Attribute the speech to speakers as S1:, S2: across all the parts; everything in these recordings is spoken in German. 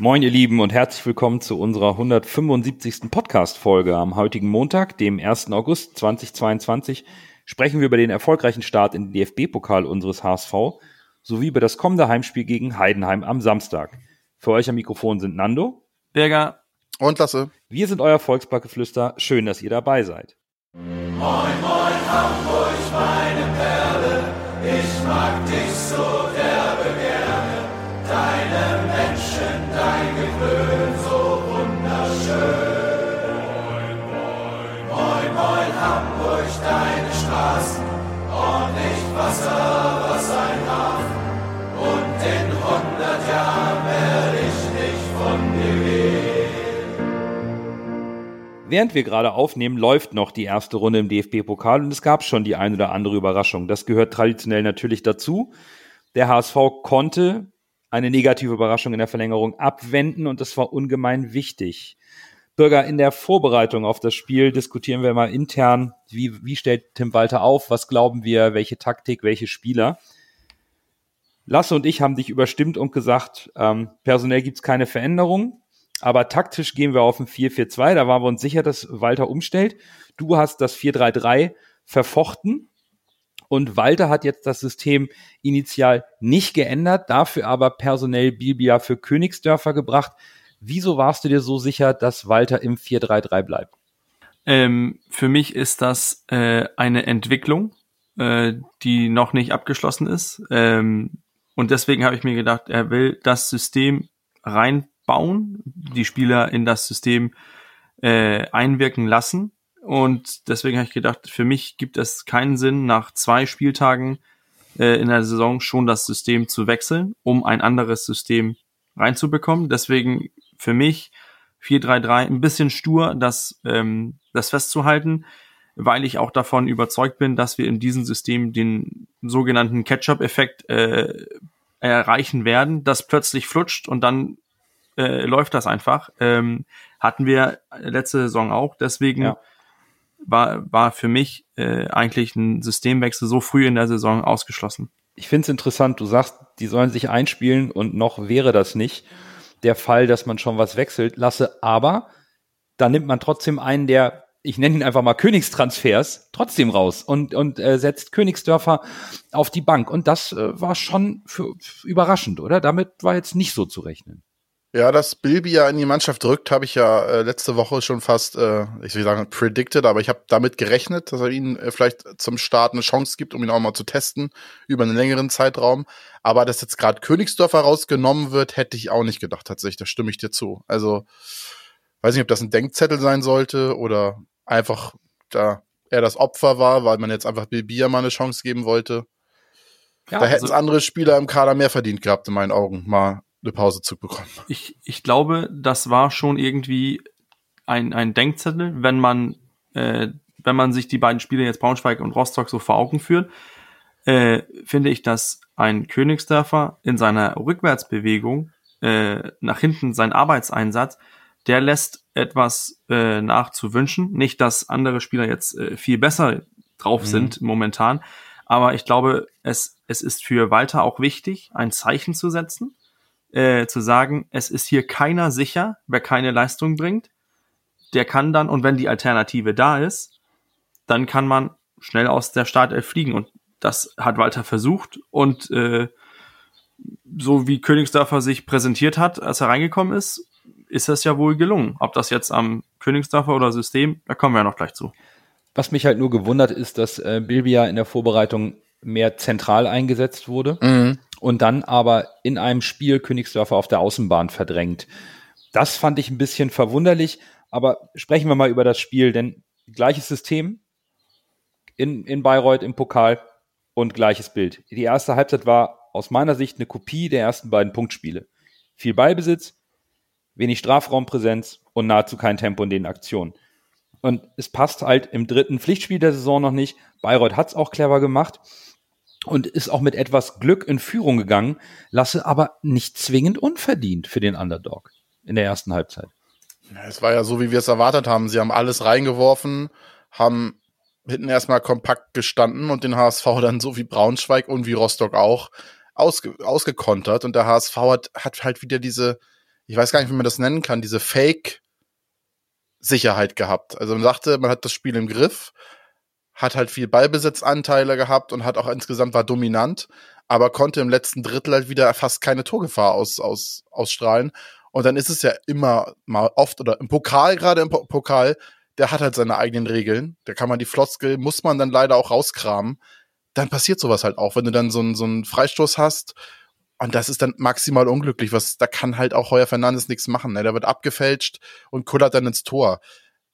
S1: Moin, ihr Lieben, und herzlich willkommen zu unserer 175. Podcast-Folge. Am heutigen Montag, dem 1. August 2022, sprechen wir über den erfolgreichen Start in den DFB-Pokal unseres HSV sowie über das kommende Heimspiel gegen Heidenheim am Samstag. Für euch am Mikrofon sind Nando,
S2: Berger
S3: und Lasse.
S1: Wir sind euer Volksbackeflüster. Schön, dass ihr dabei seid.
S4: Moin, moin, Hamburg, meine Perle, ich mag dich
S1: Während wir gerade aufnehmen, läuft noch die erste Runde im DFB-Pokal und es gab schon die ein oder andere Überraschung. Das gehört traditionell natürlich dazu. Der HSV konnte eine negative Überraschung in der Verlängerung abwenden und das war ungemein wichtig. Bürger, in der Vorbereitung auf das Spiel diskutieren wir mal intern, wie, wie stellt Tim Walter auf, was glauben wir, welche Taktik, welche Spieler. Lasse und ich haben dich überstimmt und gesagt, ähm, personell gibt's keine Veränderung. Aber taktisch gehen wir auf ein 4-4-2. Da waren wir uns sicher, dass Walter umstellt. Du hast das 4-3-3 verfochten. Und Walter hat jetzt das System initial nicht geändert, dafür aber personell Bibia für Königsdörfer gebracht. Wieso warst du dir so sicher, dass Walter im 4-3-3 bleibt?
S2: Ähm, für mich ist das äh, eine Entwicklung, äh, die noch nicht abgeschlossen ist. Ähm, und deswegen habe ich mir gedacht, er will das System rein bauen, die Spieler in das System äh, einwirken lassen. Und deswegen habe ich gedacht, für mich gibt es keinen Sinn, nach zwei Spieltagen äh, in der Saison schon das System zu wechseln, um ein anderes System reinzubekommen. Deswegen für mich 4-3-3 ein bisschen stur, das, ähm, das festzuhalten, weil ich auch davon überzeugt bin, dass wir in diesem System den sogenannten Catch-up-Effekt äh, erreichen werden, das plötzlich flutscht und dann äh, läuft das einfach. Ähm, hatten wir letzte Saison auch. Deswegen ja. War, war für mich äh, eigentlich ein Systemwechsel so früh in der Saison ausgeschlossen.
S1: Ich finde es interessant, du sagst, die sollen sich einspielen und noch wäre das nicht der Fall, dass man schon was wechselt lasse, aber da nimmt man trotzdem einen, der ich nenne ihn einfach mal Königstransfers, trotzdem raus und, und äh, setzt Königsdörfer auf die Bank. Und das äh, war schon für, für überraschend, oder? Damit war jetzt nicht so zu rechnen.
S3: Ja, dass Bilby ja in die Mannschaft drückt, habe ich ja äh, letzte Woche schon fast, äh, ich will sagen, predicted, aber ich habe damit gerechnet, dass er ihnen äh, vielleicht zum Start eine Chance gibt, um ihn auch mal zu testen über einen längeren Zeitraum. Aber dass jetzt gerade Königsdorfer rausgenommen wird, hätte ich auch nicht gedacht, tatsächlich. Da stimme ich dir zu. Also, weiß nicht, ob das ein Denkzettel sein sollte oder einfach da er das Opfer war, weil man jetzt einfach Bilby ja mal eine Chance geben wollte. Ja, da hätten es also, andere Spieler im Kader mehr verdient gehabt, in meinen Augen, mal eine Pause zu bekommen.
S2: Ich, ich glaube, das war schon irgendwie ein, ein Denkzettel, wenn man, äh, wenn man sich die beiden Spiele jetzt Braunschweig und Rostock so vor Augen führt, äh, finde ich, dass ein Königsdörfer in seiner Rückwärtsbewegung äh, nach hinten sein Arbeitseinsatz, der lässt etwas äh, nachzuwünschen. Nicht, dass andere Spieler jetzt äh, viel besser drauf mhm. sind momentan, aber ich glaube, es, es ist für Walter auch wichtig, ein Zeichen zu setzen äh, zu sagen, es ist hier keiner sicher, wer keine Leistung bringt. Der kann dann, und wenn die Alternative da ist, dann kann man schnell aus der Startelf fliegen. Und das hat Walter versucht. Und äh, so wie Königsdörfer sich präsentiert hat, als er reingekommen ist, ist das ja wohl gelungen. Ob das jetzt am Königsdörfer oder System, da kommen wir ja noch gleich zu.
S1: Was mich halt nur gewundert ist, dass äh, Bilbia in der Vorbereitung mehr zentral eingesetzt wurde. Mhm und dann aber in einem Spiel Königsdörfer auf der Außenbahn verdrängt. Das fand ich ein bisschen verwunderlich, aber sprechen wir mal über das Spiel, denn gleiches System in, in Bayreuth im Pokal und gleiches Bild. Die erste Halbzeit war aus meiner Sicht eine Kopie der ersten beiden Punktspiele. Viel Ballbesitz, wenig Strafraumpräsenz und nahezu kein Tempo in den Aktionen. Und es passt halt im dritten Pflichtspiel der Saison noch nicht. Bayreuth hat es auch clever gemacht und ist auch mit etwas Glück in Führung gegangen, lasse aber nicht zwingend unverdient für den Underdog in der ersten Halbzeit.
S3: Es war ja so, wie wir es erwartet haben. Sie haben alles reingeworfen, haben hinten erstmal kompakt gestanden und den HSV dann so wie Braunschweig und wie Rostock auch ausge ausgekontert. Und der HSV hat, hat halt wieder diese, ich weiß gar nicht, wie man das nennen kann, diese Fake Sicherheit gehabt. Also man sagte, man hat das Spiel im Griff, hat halt viel Ballbesitzanteile gehabt und hat auch insgesamt war dominant, aber konnte im letzten Drittel halt wieder fast keine Torgefahr aus, aus, ausstrahlen. Und dann ist es ja immer mal oft oder im Pokal, gerade im Pokal, der hat halt seine eigenen Regeln. Da kann man die Floskel, muss man dann leider auch rauskramen. Dann passiert sowas halt auch, wenn du dann so einen, so einen Freistoß hast. Und das ist dann maximal unglücklich. Was, da kann halt auch Heuer Fernandes nichts machen. Ne? Der wird abgefälscht und kullert dann ins Tor.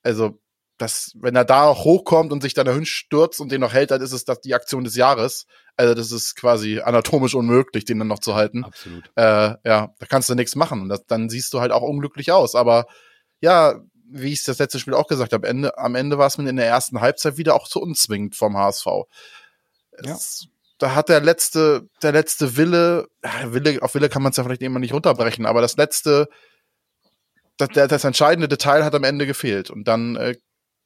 S3: Also, das, wenn er da noch hochkommt und sich dann dahin stürzt und den noch hält, dann ist es das die Aktion des Jahres. Also das ist quasi anatomisch unmöglich, den dann noch zu halten.
S1: Absolut.
S3: Äh, ja, da kannst du nichts machen. Und das, dann siehst du halt auch unglücklich aus. Aber ja, wie ich das letzte Spiel auch gesagt habe, Ende, am Ende war es mir in der ersten Halbzeit wieder auch zu unzwingend vom HSV. Es, ja. Da hat der letzte, der letzte Wille, Wille, auf Wille kann man es ja vielleicht immer nicht runterbrechen, aber das letzte, das, das entscheidende Detail hat am Ende gefehlt. Und dann äh,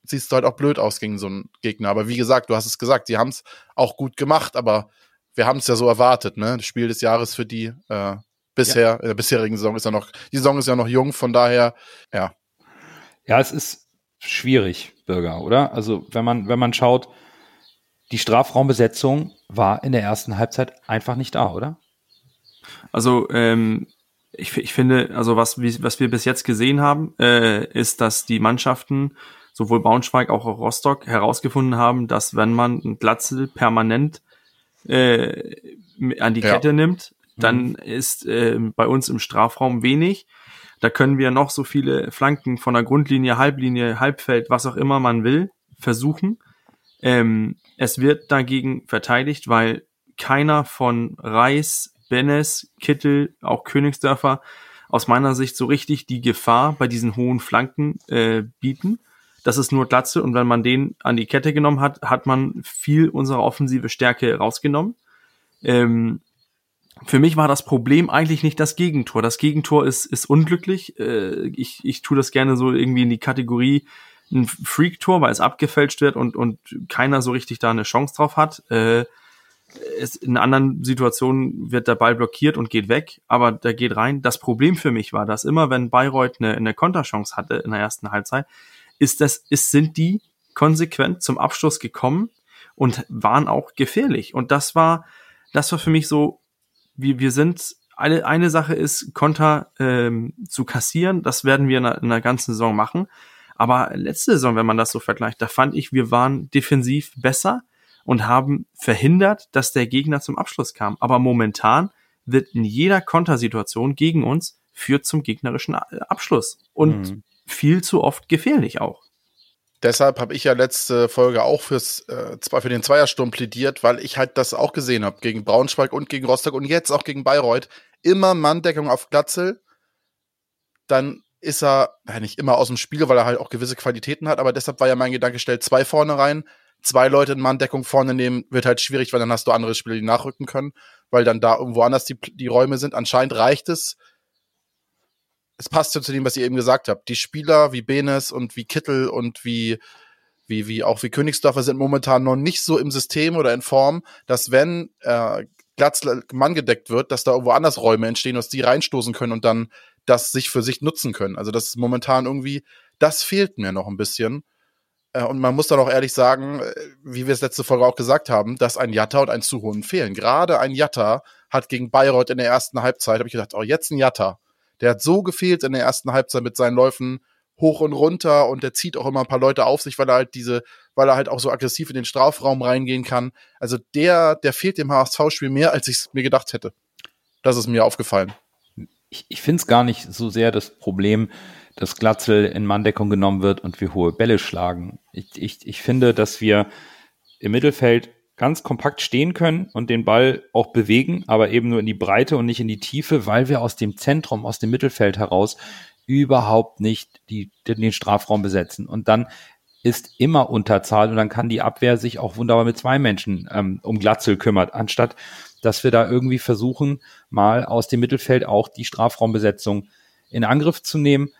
S3: siehst du halt auch blöd aus gegen so einen Gegner. Aber wie gesagt, du hast es gesagt, die haben es auch gut gemacht, aber wir haben es ja so erwartet, ne? Das Spiel des Jahres für die äh, bisher, ja. in der bisherigen Saison ist ja noch, die Saison ist ja noch jung, von daher, ja,
S1: ja, es ist schwierig, Bürger, oder? Also, wenn man, wenn man schaut, die Strafraumbesetzung war in der ersten Halbzeit einfach nicht da, oder?
S2: Also, ähm, ich, ich finde, also was, wie, was wir bis jetzt gesehen haben, äh, ist, dass die Mannschaften, sowohl Braunschweig auch Rostock, herausgefunden haben, dass wenn man einen Glatzel permanent äh, an die Kette ja. nimmt, dann mhm. ist äh, bei uns im Strafraum wenig da können wir noch so viele Flanken von der Grundlinie, Halblinie, Halbfeld, was auch immer man will, versuchen. Ähm, es wird dagegen verteidigt, weil keiner von Reis, Bennes, Kittel, auch Königsdörfer aus meiner Sicht so richtig die Gefahr bei diesen hohen Flanken äh, bieten. Das ist nur Glatze und wenn man den an die Kette genommen hat, hat man viel unserer offensive Stärke rausgenommen. Ähm, für mich war das Problem eigentlich nicht das Gegentor. Das Gegentor ist, ist unglücklich. Äh, ich, ich tue das gerne so irgendwie in die Kategorie ein Freak-Tor, weil es abgefälscht wird und, und keiner so richtig da eine Chance drauf hat. Äh, es, in anderen Situationen wird der Ball blockiert und geht weg, aber der geht rein. Das Problem für mich war, dass immer, wenn Bayreuth eine, eine Konterchance hatte in der ersten Halbzeit, ist das, ist, sind die konsequent zum Abschluss gekommen und waren auch gefährlich. Und das war, das war für mich so wir, wir sind, eine, eine Sache ist, Konter ähm, zu kassieren. Das werden wir in der, in der ganzen Saison machen. Aber letzte Saison, wenn man das so vergleicht, da fand ich, wir waren defensiv besser und haben verhindert, dass der Gegner zum Abschluss kam. Aber momentan wird in jeder Kontersituation gegen uns führt zum gegnerischen Abschluss und mhm. Viel zu oft gefährlich auch.
S3: Deshalb habe ich ja letzte Folge auch fürs, äh, für den Zweiersturm plädiert, weil ich halt das auch gesehen habe gegen Braunschweig und gegen Rostock und jetzt auch gegen Bayreuth. Immer Manndeckung auf Glatzel, dann ist er, ja, nicht immer aus dem Spiel, weil er halt auch gewisse Qualitäten hat, aber deshalb war ja mein Gedanke, stellt zwei vorne rein, zwei Leute in Manndeckung vorne nehmen, wird halt schwierig, weil dann hast du andere Spieler, die nachrücken können, weil dann da irgendwo anders die, die Räume sind. Anscheinend reicht es, es passt ja zu dem, was ihr eben gesagt habt. Die Spieler wie Benes und wie Kittel und wie, wie, wie auch wie Königsdorfer sind momentan noch nicht so im System oder in Form, dass wenn äh, Glatzl Mann gedeckt wird, dass da irgendwo anders Räume entstehen, dass die reinstoßen können und dann das sich für sich nutzen können. Also das ist momentan irgendwie, das fehlt mir noch ein bisschen. Äh, und man muss dann auch ehrlich sagen, äh, wie wir es letzte Folge auch gesagt haben, dass ein Jatta und ein Zuhonen fehlen. Gerade ein Jatta hat gegen Bayreuth in der ersten Halbzeit, habe ich gedacht, oh, jetzt ein Jatta der hat so gefehlt in der ersten Halbzeit mit seinen Läufen hoch und runter und der zieht auch immer ein paar Leute auf sich, weil er halt diese, weil er halt auch so aggressiv in den Strafraum reingehen kann. Also der, der fehlt dem HSV-Spiel mehr, als ich es mir gedacht hätte. Das ist mir aufgefallen.
S1: Ich, ich finde es gar nicht so sehr das Problem, dass Glatzel in Manndeckung genommen wird und wir hohe Bälle schlagen. Ich, ich, ich finde, dass wir im Mittelfeld ganz kompakt stehen können und den Ball auch bewegen, aber eben nur in die Breite und nicht in die Tiefe, weil wir aus dem Zentrum, aus dem Mittelfeld heraus überhaupt nicht die, den Strafraum besetzen. Und dann ist immer Unterzahl und dann kann die Abwehr sich auch wunderbar mit zwei Menschen ähm, um Glatzel kümmert, anstatt dass wir da irgendwie versuchen, mal aus dem Mittelfeld auch die Strafraumbesetzung in Angriff zu nehmen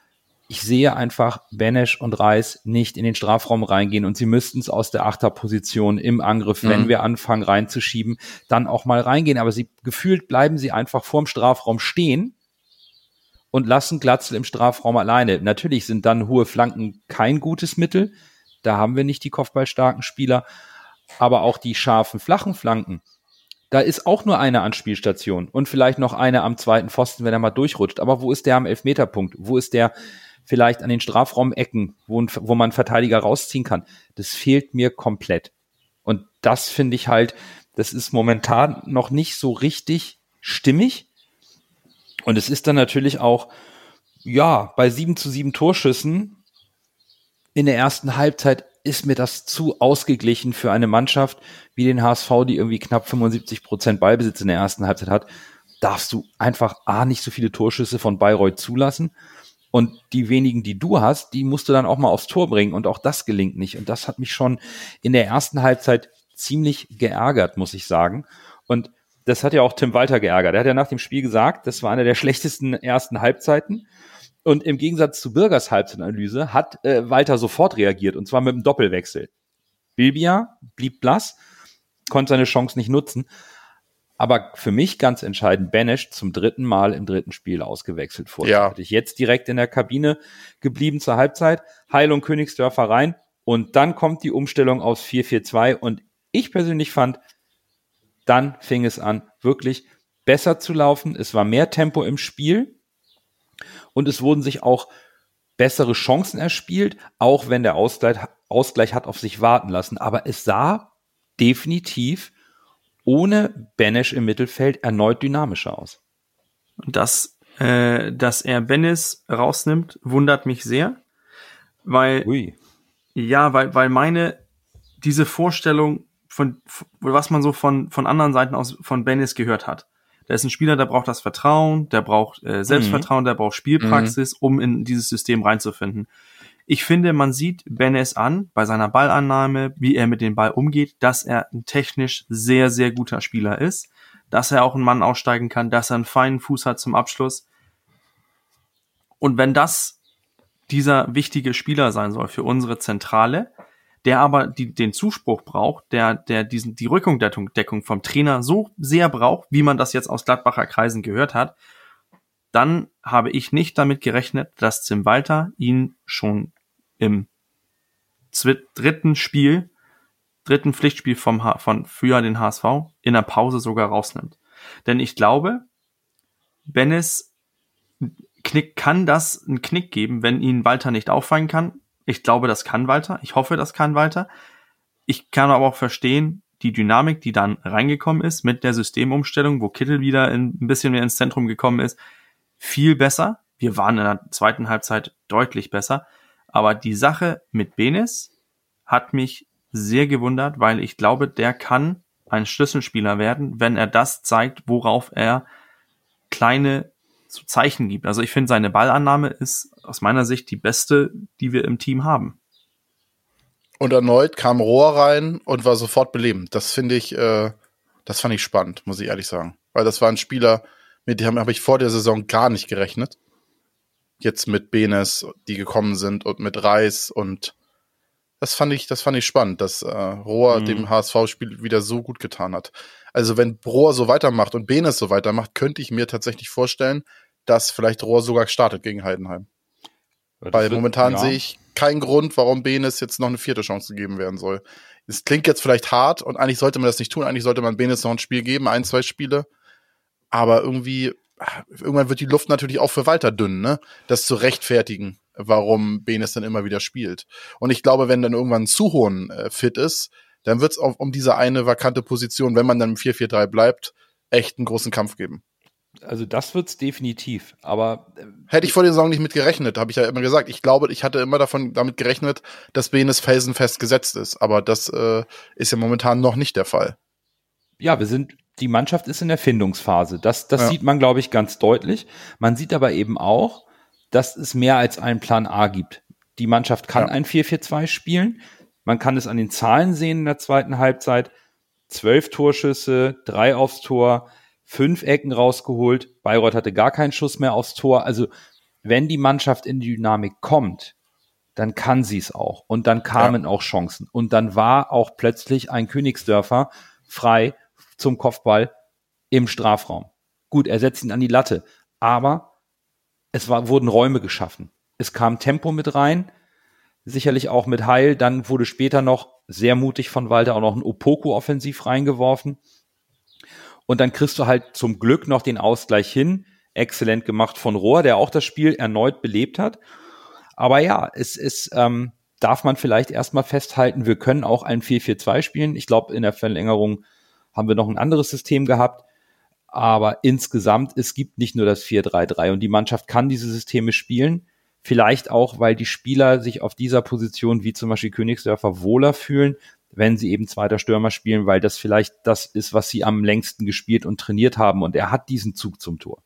S1: ich sehe einfach Benesch und Reis nicht in den Strafraum reingehen und sie müssten es aus der Achterposition im Angriff, mhm. wenn wir anfangen reinzuschieben, dann auch mal reingehen. Aber sie gefühlt bleiben sie einfach vorm Strafraum stehen und lassen Glatzel im Strafraum alleine. Natürlich sind dann hohe Flanken kein gutes Mittel. Da haben wir nicht die kopfballstarken Spieler. Aber auch die scharfen, flachen Flanken, da ist auch nur eine Anspielstation und vielleicht noch eine am zweiten Pfosten, wenn er mal durchrutscht. Aber wo ist der am Elfmeterpunkt? Wo ist der vielleicht an den Strafraumecken, wo, wo man Verteidiger rausziehen kann? Das fehlt mir komplett. Und das finde ich halt, das ist momentan noch nicht so richtig stimmig. Und es ist dann natürlich auch, ja, bei sieben zu sieben Torschüssen in der ersten Halbzeit ist mir das zu ausgeglichen für eine Mannschaft wie den HSV, die irgendwie knapp 75 Prozent Ballbesitz in der ersten Halbzeit hat. Darfst du einfach A, nicht so viele Torschüsse von Bayreuth zulassen. Und die wenigen, die du hast, die musst du dann auch mal aufs Tor bringen. Und auch das gelingt nicht. Und das hat mich schon in der ersten Halbzeit ziemlich geärgert, muss ich sagen. Und das hat ja auch Tim Walter geärgert. Er hat ja nach dem Spiel gesagt, das war eine der schlechtesten ersten Halbzeiten. Und im Gegensatz zu Bürgers Halbzeitanalyse hat äh, Walter sofort reagiert, und zwar mit einem Doppelwechsel. Bilbia blieb blass, konnte seine Chance nicht nutzen. Aber für mich ganz entscheidend, Benesch zum dritten Mal im dritten Spiel ausgewechselt vorzeitig. Ja. Jetzt direkt in der Kabine geblieben zur Halbzeit. Heil und Königsdörfer rein. Und dann kommt die Umstellung aus 4-4-2. Und ich persönlich fand, dann fing es an, wirklich besser zu laufen. Es war mehr Tempo im Spiel und es wurden sich auch bessere Chancen erspielt, auch wenn der Ausgleich, Ausgleich hat auf sich warten lassen. Aber es sah definitiv ohne Benesch im Mittelfeld erneut dynamischer aus.
S2: Das, äh, dass er Benes rausnimmt, wundert mich sehr, weil Ui. ja, weil weil meine diese Vorstellung von, was man so von, von anderen Seiten aus von Bennis gehört hat. Der ist ein Spieler, der braucht das Vertrauen, der braucht äh, Selbstvertrauen, mhm. der braucht Spielpraxis, mhm. um in dieses System reinzufinden. Ich finde, man sieht Benes an bei seiner Ballannahme, wie er mit dem Ball umgeht, dass er ein technisch sehr, sehr guter Spieler ist, dass er auch einen Mann aussteigen kann, dass er einen feinen Fuß hat zum Abschluss. Und wenn das dieser wichtige Spieler sein soll für unsere Zentrale, der aber die, den Zuspruch braucht, der, der diesen, die Rückendeckung Deckung vom Trainer so sehr braucht, wie man das jetzt aus Gladbacher Kreisen gehört hat, dann habe ich nicht damit gerechnet, dass Tim Walter ihn schon im dritten Spiel, dritten Pflichtspiel vom H von für den HSV in der Pause sogar rausnimmt. Denn ich glaube, Bennis Knick kann das einen Knick geben, wenn ihn Walter nicht auffangen kann. Ich glaube, das kann Walter. Ich hoffe, das kann Walter. Ich kann aber auch verstehen, die Dynamik, die dann reingekommen ist mit der Systemumstellung, wo Kittel wieder ein bisschen mehr ins Zentrum gekommen ist, viel besser. Wir waren in der zweiten Halbzeit deutlich besser. Aber die Sache mit Benes hat mich sehr gewundert, weil ich glaube, der kann ein Schlüsselspieler werden, wenn er das zeigt, worauf er kleine so Zeichen gibt. Also ich finde, seine Ballannahme ist aus meiner Sicht die beste, die wir im Team haben.
S3: Und erneut kam Rohr rein und war sofort belebend. Das finde ich, äh, das fand ich spannend, muss ich ehrlich sagen. Weil das war ein Spieler, mit dem habe ich vor der Saison gar nicht gerechnet. Jetzt mit Benes, die gekommen sind und mit Reis und das fand ich, das fand ich spannend, dass äh, Rohr mhm. dem HSV-Spiel wieder so gut getan hat. Also wenn Rohr so weitermacht und Benes so weitermacht, könnte ich mir tatsächlich vorstellen, dass vielleicht Rohr sogar startet gegen Heidenheim. Ja, Weil momentan ja. sehe ich keinen Grund, warum Benes jetzt noch eine vierte Chance gegeben werden soll. Es klingt jetzt vielleicht hart und eigentlich sollte man das nicht tun. Eigentlich sollte man Benes noch ein Spiel geben, ein, zwei Spiele. Aber irgendwie, irgendwann wird die Luft natürlich auch für Walter dünn, ne? Das zu rechtfertigen, warum Benes dann immer wieder spielt. Und ich glaube, wenn dann irgendwann Zuhohn äh, fit ist, dann wird es um diese eine vakante Position, wenn man dann im 4-4-3 bleibt, echt einen großen Kampf geben.
S1: Also das wird's definitiv, aber
S3: äh, hätte ich vor der Saison nicht mit gerechnet, habe ich ja immer gesagt. Ich glaube, ich hatte immer davon damit gerechnet, dass Benes felsenfest gesetzt ist, aber das äh, ist ja momentan noch nicht der Fall.
S1: Ja, wir sind die Mannschaft ist in der Findungsphase. Das das ja. sieht man glaube ich ganz deutlich. Man sieht aber eben auch, dass es mehr als einen Plan A gibt. Die Mannschaft kann ja. ein 4-4-2 spielen. Man kann es an den Zahlen sehen in der zweiten Halbzeit. Zwölf Torschüsse, drei aufs Tor, fünf Ecken rausgeholt. Bayreuth hatte gar keinen Schuss mehr aufs Tor. Also wenn die Mannschaft in die Dynamik kommt, dann kann sie es auch. Und dann kamen ja. auch Chancen. Und dann war auch plötzlich ein Königsdörfer frei zum Kopfball im Strafraum. Gut, er setzt ihn an die Latte. Aber es war, wurden Räume geschaffen. Es kam Tempo mit rein, sicherlich auch mit Heil. Dann wurde später noch sehr mutig von Walter auch noch ein Opoku offensiv reingeworfen. Und dann kriegst du halt zum Glück noch den Ausgleich hin. Exzellent gemacht von Rohr, der auch das Spiel erneut belebt hat. Aber ja, es ist, ähm, darf man vielleicht erstmal festhalten, wir können auch ein 4-4-2 spielen. Ich glaube, in der Verlängerung haben wir noch ein anderes System gehabt. Aber insgesamt, es gibt nicht nur das 4-3-3 und die Mannschaft kann diese Systeme spielen. Vielleicht auch, weil die Spieler sich auf dieser Position, wie zum Beispiel Königsdörfer, wohler fühlen, wenn sie eben zweiter Stürmer spielen, weil das vielleicht das ist, was sie am längsten gespielt und trainiert haben. Und er hat diesen Zug zum Tor.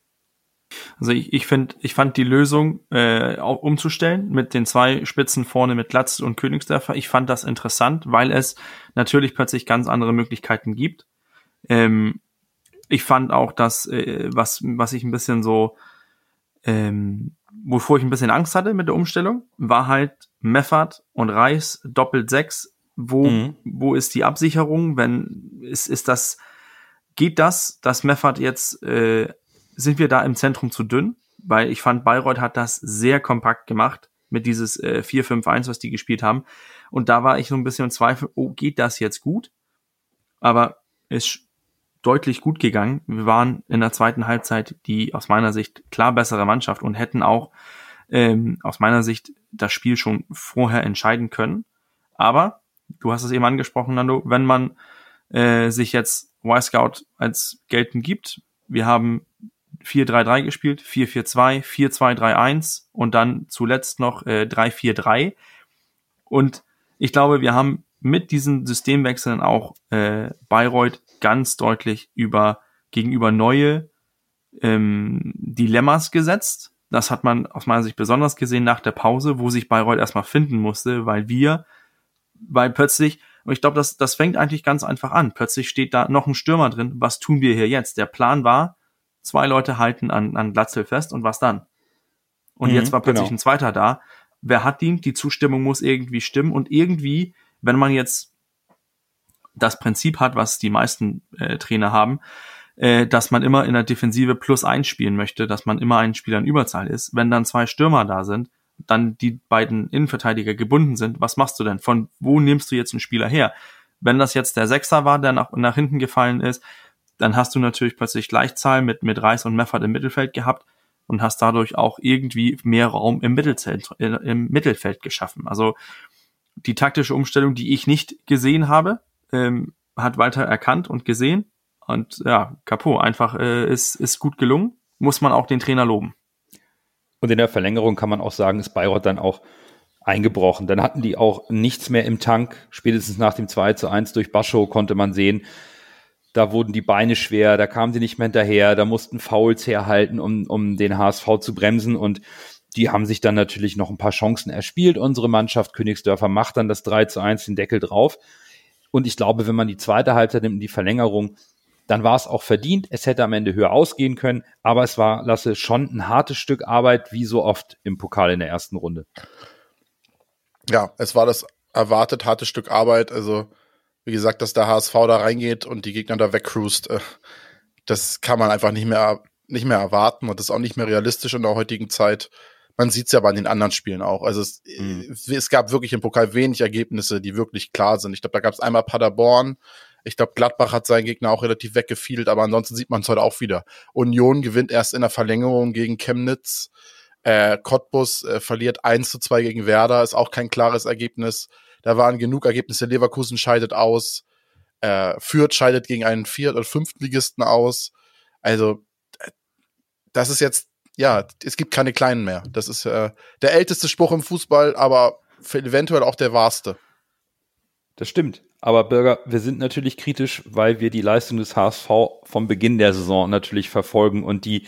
S2: Also ich, ich finde, ich fand die Lösung äh, auch umzustellen mit den zwei Spitzen vorne mit Glatz und Königsdörfer. Ich fand das interessant, weil es natürlich plötzlich ganz andere Möglichkeiten gibt. Ähm, ich fand auch, dass äh, was was ich ein bisschen so ähm, wovor ich ein bisschen Angst hatte mit der Umstellung, war halt Meffert und Reis doppelt sechs. Wo, mhm. wo ist die Absicherung? Wenn, ist, ist das, geht das, dass Meffert jetzt, äh, sind wir da im Zentrum zu dünn? Weil ich fand, Bayreuth hat das sehr kompakt gemacht mit dieses äh, 4-5-1, was die gespielt haben. Und da war ich so ein bisschen im Zweifel, oh, geht das jetzt gut? Aber es deutlich gut gegangen. Wir waren in der zweiten Halbzeit die aus meiner Sicht klar bessere Mannschaft und hätten auch ähm, aus meiner Sicht das Spiel schon vorher entscheiden können. Aber du hast es eben angesprochen, Nando, wenn man äh, sich jetzt Y-Scout als geltend gibt, wir haben 4-3-3 gespielt, 4-4-2, 4-2-3-1 und dann zuletzt noch äh, 3-4-3. Und ich glaube, wir haben mit diesen Systemwechseln auch äh, Bayreuth ganz deutlich über gegenüber neue ähm, Dilemmas gesetzt. Das hat man aus meiner Sicht besonders gesehen nach der Pause, wo sich Bayreuth erstmal finden musste, weil wir, weil plötzlich, und ich glaube, das, das fängt eigentlich ganz einfach an. Plötzlich steht da noch ein Stürmer drin. Was tun wir hier jetzt? Der Plan war, zwei Leute halten an, an Glatzel fest und was dann? Und mhm, jetzt war plötzlich genau. ein zweiter da. Wer hat ihn? Die Zustimmung muss irgendwie stimmen und irgendwie, wenn man jetzt das Prinzip hat, was die meisten äh, Trainer haben, äh, dass man immer in der Defensive plus eins spielen möchte, dass man immer einen Spieler in Überzahl ist. Wenn dann zwei Stürmer da sind, dann die beiden Innenverteidiger gebunden sind, was machst du denn? Von wo nimmst du jetzt einen Spieler her? Wenn das jetzt der Sechser war, der nach, nach hinten gefallen ist, dann hast du natürlich plötzlich Gleichzahl mit, mit Reis und Meffert im Mittelfeld gehabt und hast dadurch auch irgendwie mehr Raum im Mittelfeld, im Mittelfeld geschaffen. Also die taktische Umstellung, die ich nicht gesehen habe, ähm, hat Walter erkannt und gesehen. Und ja, Capo, einfach äh, ist, ist gut gelungen. Muss man auch den Trainer loben.
S1: Und in der Verlängerung kann man auch sagen, ist Bayreuth dann auch eingebrochen. Dann hatten die auch nichts mehr im Tank. Spätestens nach dem 2 zu 1 durch Bascho konnte man sehen, da wurden die Beine schwer, da kamen sie nicht mehr hinterher, da mussten Fouls herhalten, um, um den HSV zu bremsen und die haben sich dann natürlich noch ein paar Chancen erspielt. Unsere Mannschaft Königsdörfer macht dann das 3 zu 1 den Deckel drauf. Und ich glaube, wenn man die zweite Halbzeit nimmt, die Verlängerung, dann war es auch verdient. Es hätte am Ende höher ausgehen können, aber es war, Lasse, schon ein hartes Stück Arbeit, wie so oft im Pokal in der ersten Runde.
S3: Ja, es war das erwartet harte Stück Arbeit. Also, wie gesagt, dass der HSV da reingeht und die Gegner da wegcruist, äh, das kann man einfach nicht mehr, nicht mehr erwarten und das ist auch nicht mehr realistisch in der heutigen Zeit man sieht es ja bei den anderen Spielen auch. Also es, mhm. es gab wirklich im Pokal wenig Ergebnisse, die wirklich klar sind. Ich glaube, da gab es einmal Paderborn. Ich glaube, Gladbach hat seinen Gegner auch relativ weggefiedelt, aber ansonsten sieht man es heute auch wieder. Union gewinnt erst in der Verlängerung gegen Chemnitz. Äh, Cottbus äh, verliert 1 zu 2 gegen Werder, ist auch kein klares Ergebnis. Da waren genug Ergebnisse. Leverkusen scheidet aus. Äh, Fürth scheidet gegen einen Viert- oder Fünftligisten aus. Also, äh, das ist jetzt ja, es gibt keine Kleinen mehr. Das ist äh, der älteste Spruch im Fußball, aber eventuell auch der wahrste.
S1: Das stimmt. Aber Bürger, wir sind natürlich kritisch, weil wir die Leistung des HSV vom Beginn der Saison natürlich verfolgen und die,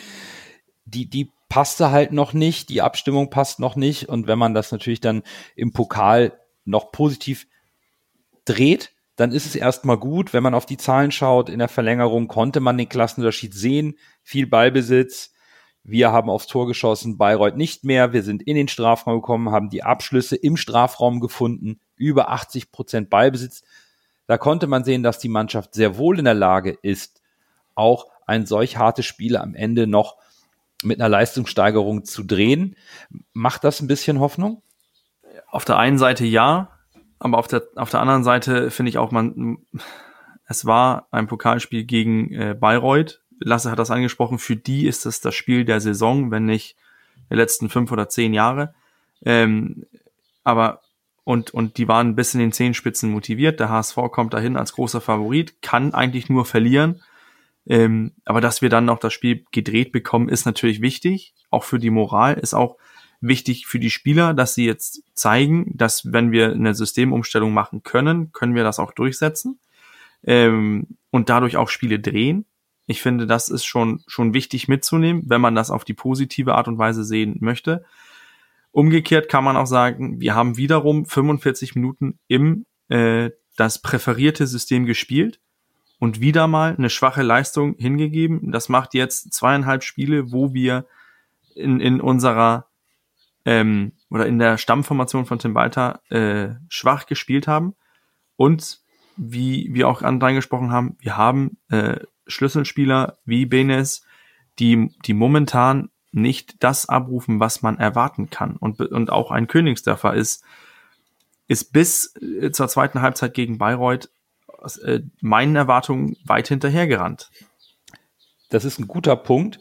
S1: die, die passte halt noch nicht, die Abstimmung passt noch nicht und wenn man das natürlich dann im Pokal noch positiv dreht, dann ist es erstmal gut, wenn man auf die Zahlen schaut. In der Verlängerung konnte man den Klassenunterschied sehen, viel Ballbesitz, wir haben aufs Tor geschossen, Bayreuth nicht mehr. Wir sind in den Strafraum gekommen, haben die Abschlüsse im Strafraum gefunden, über 80 Prozent Ballbesitz. Da konnte man sehen, dass die Mannschaft sehr wohl in der Lage ist, auch ein solch hartes Spiel am Ende noch mit einer Leistungssteigerung zu drehen. Macht das ein bisschen Hoffnung?
S2: Auf der einen Seite ja, aber auf der, auf der anderen Seite finde ich auch, man, es war ein Pokalspiel gegen äh, Bayreuth. Lasse hat das angesprochen, für die ist es das Spiel der Saison, wenn nicht der letzten fünf oder zehn Jahre. Ähm, aber und, und die waren bis in den Zehenspitzen motiviert. Der HSV kommt dahin als großer Favorit, kann eigentlich nur verlieren. Ähm, aber dass wir dann noch das Spiel gedreht bekommen, ist natürlich wichtig. Auch für die Moral ist auch wichtig für die Spieler, dass sie jetzt zeigen, dass wenn wir eine Systemumstellung machen können, können wir das auch durchsetzen ähm, und dadurch auch Spiele drehen. Ich finde, das ist schon, schon wichtig mitzunehmen, wenn man das auf die positive Art und Weise sehen möchte. Umgekehrt kann man auch sagen, wir haben wiederum 45 Minuten im äh, das präferierte System gespielt und wieder mal eine schwache Leistung hingegeben. Das macht jetzt zweieinhalb Spiele, wo wir in, in unserer ähm, oder in der Stammformation von Tim Walter äh, schwach gespielt haben. Und wie wir auch angesprochen haben, wir haben äh, Schlüsselspieler wie Benes, die, die momentan nicht das abrufen, was man erwarten kann. Und, und auch ein Königsdörfer ist, ist bis äh, zur zweiten Halbzeit gegen Bayreuth äh, meinen Erwartungen weit hinterhergerannt.
S1: Das ist ein guter Punkt.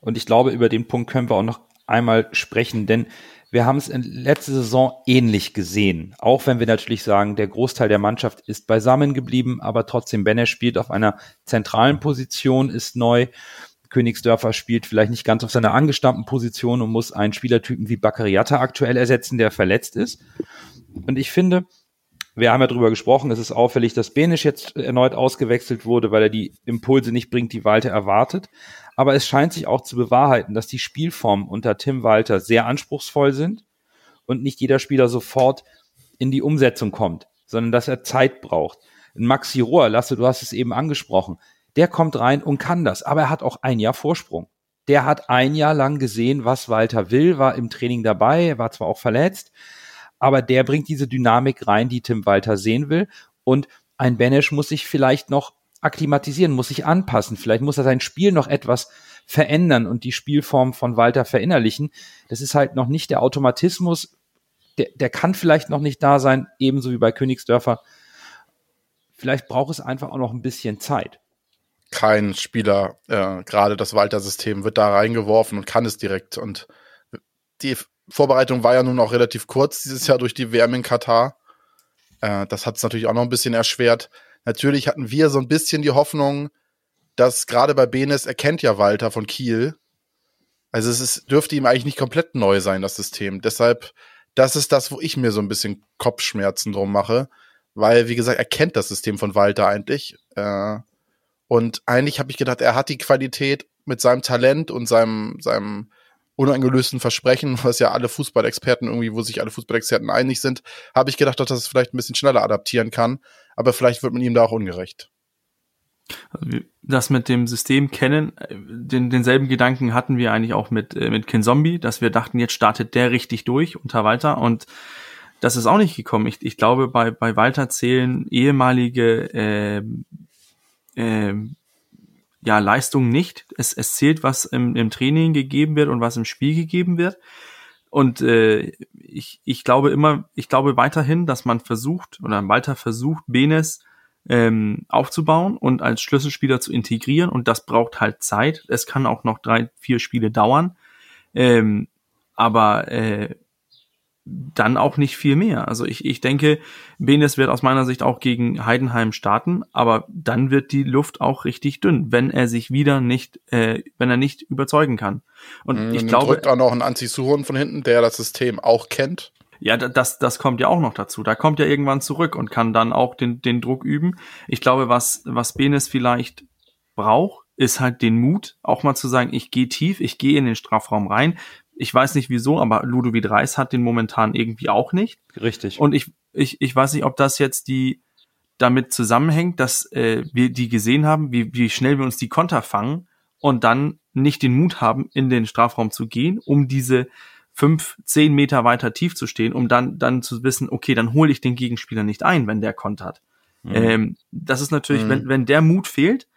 S1: Und ich glaube, über den Punkt können wir auch noch einmal sprechen, denn wir haben es in letzter Saison ähnlich gesehen. Auch wenn wir natürlich sagen, der Großteil der Mannschaft ist beisammen geblieben, aber trotzdem Benner spielt auf einer zentralen Position, ist neu. Königsdörfer spielt vielleicht nicht ganz auf seiner angestammten Position und muss einen Spielertypen wie Bakariata aktuell ersetzen, der verletzt ist. Und ich finde, wir haben ja drüber gesprochen, es ist auffällig, dass Benisch jetzt erneut ausgewechselt wurde, weil er die Impulse nicht bringt, die Walter erwartet. Aber es scheint sich auch zu bewahrheiten, dass die Spielformen unter Tim Walter sehr anspruchsvoll sind und nicht jeder Spieler sofort in die Umsetzung kommt, sondern dass er Zeit braucht. Maxi Rohr, Lasse, du hast es eben angesprochen, der kommt rein und kann das, aber er hat auch ein Jahr Vorsprung. Der hat ein Jahr lang gesehen, was Walter will, war im Training dabei, war zwar auch verletzt, aber der bringt diese Dynamik rein, die Tim Walter sehen will. Und ein Benesch muss sich vielleicht noch akklimatisieren, muss sich anpassen. Vielleicht muss er sein Spiel noch etwas verändern und die Spielform von Walter verinnerlichen. Das ist halt noch nicht der Automatismus. Der, der kann vielleicht noch nicht da sein, ebenso wie bei Königsdörfer. Vielleicht braucht es einfach auch noch ein bisschen Zeit
S3: kein Spieler, äh, gerade das Walter-System, wird da reingeworfen und kann es direkt. Und die Vorbereitung war ja nun auch relativ kurz dieses Jahr durch die WM in Katar. Äh, das hat es natürlich auch noch ein bisschen erschwert. Natürlich hatten wir so ein bisschen die Hoffnung, dass gerade bei Benes erkennt ja Walter von Kiel. Also es ist, dürfte ihm eigentlich nicht komplett neu sein, das System. Deshalb, das ist das, wo ich mir so ein bisschen Kopfschmerzen drum mache. Weil, wie gesagt, er kennt das System von Walter eigentlich. Äh, und eigentlich habe ich gedacht, er hat die Qualität mit seinem Talent und seinem, seinem uneingelösten Versprechen, was ja alle Fußballexperten irgendwie, wo sich alle Fußballexperten einig sind, habe ich gedacht, dass das vielleicht ein bisschen schneller adaptieren kann. Aber vielleicht wird man ihm da auch ungerecht.
S2: Also das mit dem System kennen, den, denselben Gedanken hatten wir eigentlich auch mit, äh, mit Kinzombie, dass wir dachten, jetzt startet der richtig durch unter Walter und das ist auch nicht gekommen. Ich, ich glaube, bei, bei Walter zählen ehemalige äh, äh, ja, Leistung nicht. Es, es zählt, was im, im Training gegeben wird und was im Spiel gegeben wird. Und äh, ich, ich glaube immer, ich glaube weiterhin, dass man versucht oder Walter versucht, Benes ähm, aufzubauen und als Schlüsselspieler zu integrieren. Und das braucht halt Zeit. Es kann auch noch drei, vier Spiele dauern. Ähm, aber äh, dann auch nicht viel mehr. Also ich, ich denke, Benes wird aus meiner Sicht auch gegen Heidenheim starten, aber dann wird die Luft auch richtig dünn, wenn er sich wieder nicht, äh, wenn er nicht überzeugen kann.
S3: Und mhm, ich glaube, drückt auch noch ein Anti-Suhon von hinten, der das System auch kennt.
S2: Ja, das, das kommt ja auch noch dazu. Da kommt ja irgendwann zurück und kann dann auch den, den Druck üben. Ich glaube, was, was Benes vielleicht braucht, ist halt den Mut, auch mal zu sagen, ich gehe tief, ich gehe in den Strafraum rein, ich weiß nicht wieso, aber Ludovic Reis hat den momentan irgendwie auch nicht.
S1: Richtig.
S2: Und ich, ich, ich weiß nicht, ob das jetzt die damit zusammenhängt, dass äh, wir die gesehen haben, wie, wie schnell wir uns die Konter fangen und dann nicht den Mut haben, in den Strafraum zu gehen, um diese fünf, zehn Meter weiter tief zu stehen, um dann, dann zu wissen, okay, dann hole ich den Gegenspieler nicht ein, wenn der kontert. Mhm. Ähm, das ist natürlich, mhm. wenn, wenn der Mut fehlt,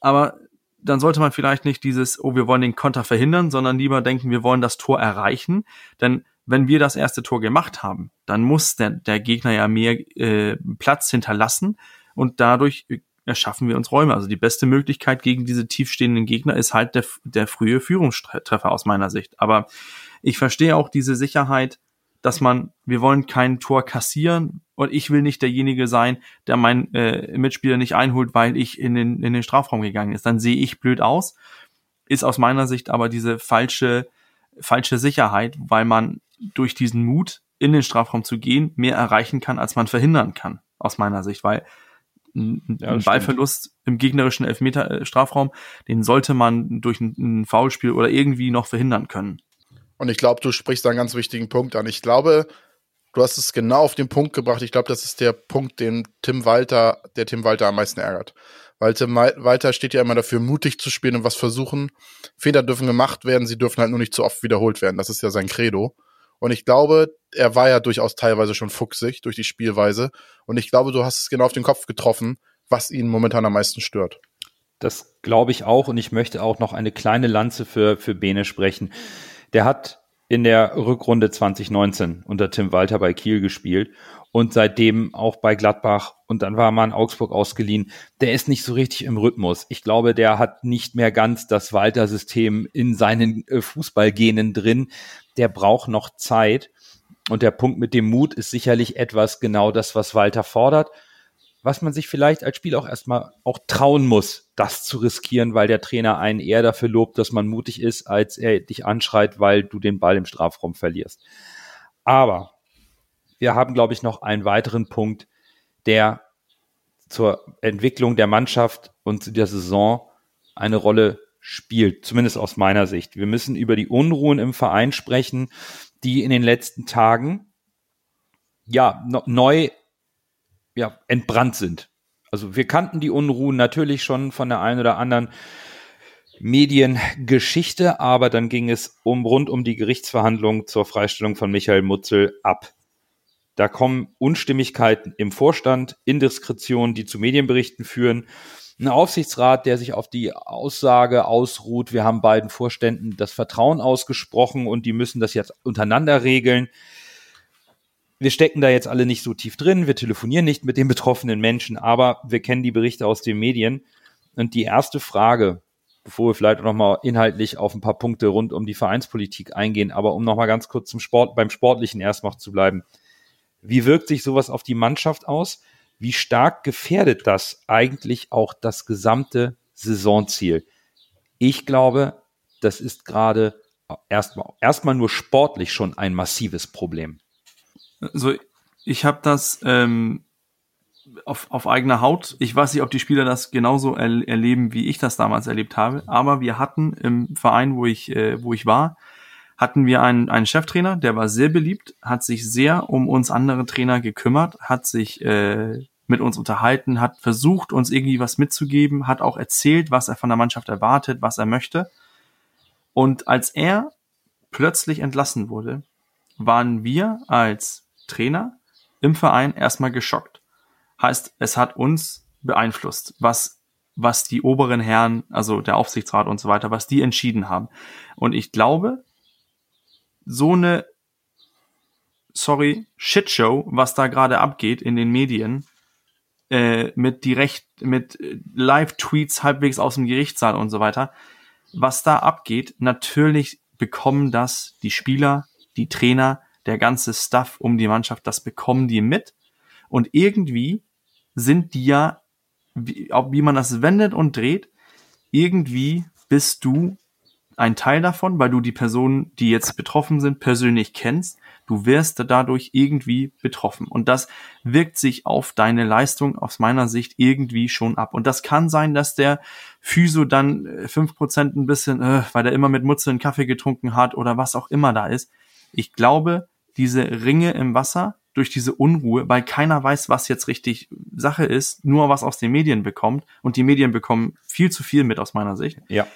S2: aber dann sollte man vielleicht nicht dieses, oh, wir wollen den Konter verhindern, sondern lieber denken, wir wollen das Tor erreichen. Denn wenn wir das erste Tor gemacht haben, dann muss der, der Gegner ja mehr äh, Platz hinterlassen und dadurch erschaffen wir uns Räume. Also die beste Möglichkeit gegen diese tiefstehenden Gegner ist halt der, der frühe Führungstreffer aus meiner Sicht. Aber ich verstehe auch diese Sicherheit, dass man, wir wollen kein Tor kassieren und ich will nicht derjenige sein, der meinen äh, Mitspieler nicht einholt, weil ich in den, in den Strafraum gegangen ist. Dann sehe ich blöd aus. Ist aus meiner Sicht aber diese falsche, falsche Sicherheit, weil man durch diesen Mut, in den Strafraum zu gehen, mehr erreichen kann, als man verhindern kann, aus meiner Sicht. Weil ein, ja, Ballverlust stimmt. im gegnerischen Elfmeter-Strafraum, äh, den sollte man durch ein, ein Foulspiel oder irgendwie noch verhindern können.
S3: Und ich glaube, du sprichst da einen ganz wichtigen Punkt an. Ich glaube, du hast es genau auf den Punkt gebracht. Ich glaube, das ist der Punkt, den Tim Walter, der Tim Walter am meisten ärgert. Weil Tim Walter steht ja immer dafür, mutig zu spielen und was versuchen. Fehler dürfen gemacht werden, sie dürfen halt nur nicht zu oft wiederholt werden. Das ist ja sein Credo. Und ich glaube, er war ja durchaus teilweise schon fuchsig durch die Spielweise. Und ich glaube, du hast es genau auf den Kopf getroffen, was ihn momentan am meisten stört.
S1: Das glaube ich auch. Und ich möchte auch noch eine kleine Lanze für, für Bene sprechen. Der hat in der Rückrunde 2019 unter Tim Walter bei Kiel gespielt und seitdem auch bei Gladbach und dann war man Augsburg ausgeliehen. Der ist nicht so richtig im Rhythmus. Ich glaube, der hat nicht mehr ganz das Walter-System in seinen äh, Fußballgenen drin. Der braucht noch Zeit. Und der Punkt mit dem Mut ist sicherlich etwas genau das, was Walter fordert was man sich vielleicht als Spiel auch erstmal auch trauen muss, das zu riskieren, weil der Trainer einen eher dafür lobt, dass man mutig ist, als er dich anschreit, weil du den Ball im Strafraum verlierst. Aber wir haben, glaube ich, noch einen weiteren Punkt, der zur Entwicklung der Mannschaft und der Saison eine Rolle spielt, zumindest aus meiner Sicht. Wir müssen über die Unruhen im Verein sprechen, die in den letzten Tagen ja neu ja, entbrannt sind. Also wir kannten die Unruhen natürlich schon von der einen oder anderen Mediengeschichte, aber dann ging es um rund um die Gerichtsverhandlung zur Freistellung von Michael Mutzel ab. Da kommen Unstimmigkeiten im Vorstand, Indiskretionen, die zu Medienberichten führen. Ein Aufsichtsrat, der sich auf die Aussage ausruht, wir haben beiden Vorständen das Vertrauen ausgesprochen und die müssen das jetzt untereinander regeln wir stecken da jetzt alle nicht so tief drin, wir telefonieren nicht mit den betroffenen Menschen, aber wir kennen die Berichte aus den Medien. Und die erste Frage, bevor wir vielleicht noch mal inhaltlich auf ein paar Punkte rund um die Vereinspolitik eingehen, aber um noch mal ganz kurz zum Sport, beim Sportlichen erst zu bleiben. Wie wirkt sich sowas auf die Mannschaft aus? Wie stark gefährdet das eigentlich auch das gesamte Saisonziel? Ich glaube, das ist gerade erstmal erstmal nur sportlich schon ein massives Problem.
S2: Also ich habe das ähm, auf, auf eigener Haut. Ich weiß nicht, ob die Spieler das genauso er erleben, wie ich das damals erlebt habe. Aber wir hatten im Verein, wo ich, äh, wo ich war, hatten wir einen, einen Cheftrainer, der war sehr beliebt, hat sich sehr um uns andere Trainer gekümmert, hat sich äh, mit uns unterhalten, hat versucht, uns irgendwie was mitzugeben, hat auch erzählt, was er von der Mannschaft erwartet, was er möchte. Und als er plötzlich entlassen wurde, waren wir als Trainer im Verein erstmal geschockt. Heißt, es hat uns beeinflusst, was was die oberen Herren, also der Aufsichtsrat und so weiter, was die entschieden haben. Und ich glaube, so eine, sorry, Shitshow, was da gerade abgeht in den Medien, äh, mit direkt, mit Live-Tweets halbwegs aus dem Gerichtssaal und so weiter, was da abgeht, natürlich bekommen das die Spieler, die Trainer, der ganze Stuff um die Mannschaft, das bekommen die mit. Und irgendwie sind die ja, wie, wie man das wendet und dreht, irgendwie bist du ein Teil davon, weil du die Personen, die jetzt betroffen sind, persönlich kennst. Du wirst dadurch irgendwie betroffen. Und das wirkt sich auf deine Leistung aus meiner Sicht irgendwie schon ab. Und das kann sein, dass der Physio dann äh, fünf Prozent ein bisschen, äh, weil er immer mit Mutze einen Kaffee getrunken hat oder was auch immer da ist. Ich glaube, diese Ringe im Wasser durch diese Unruhe, weil keiner weiß, was jetzt richtig Sache ist, nur was aus den Medien bekommt und die Medien bekommen viel zu viel mit aus meiner Sicht.
S1: Ja.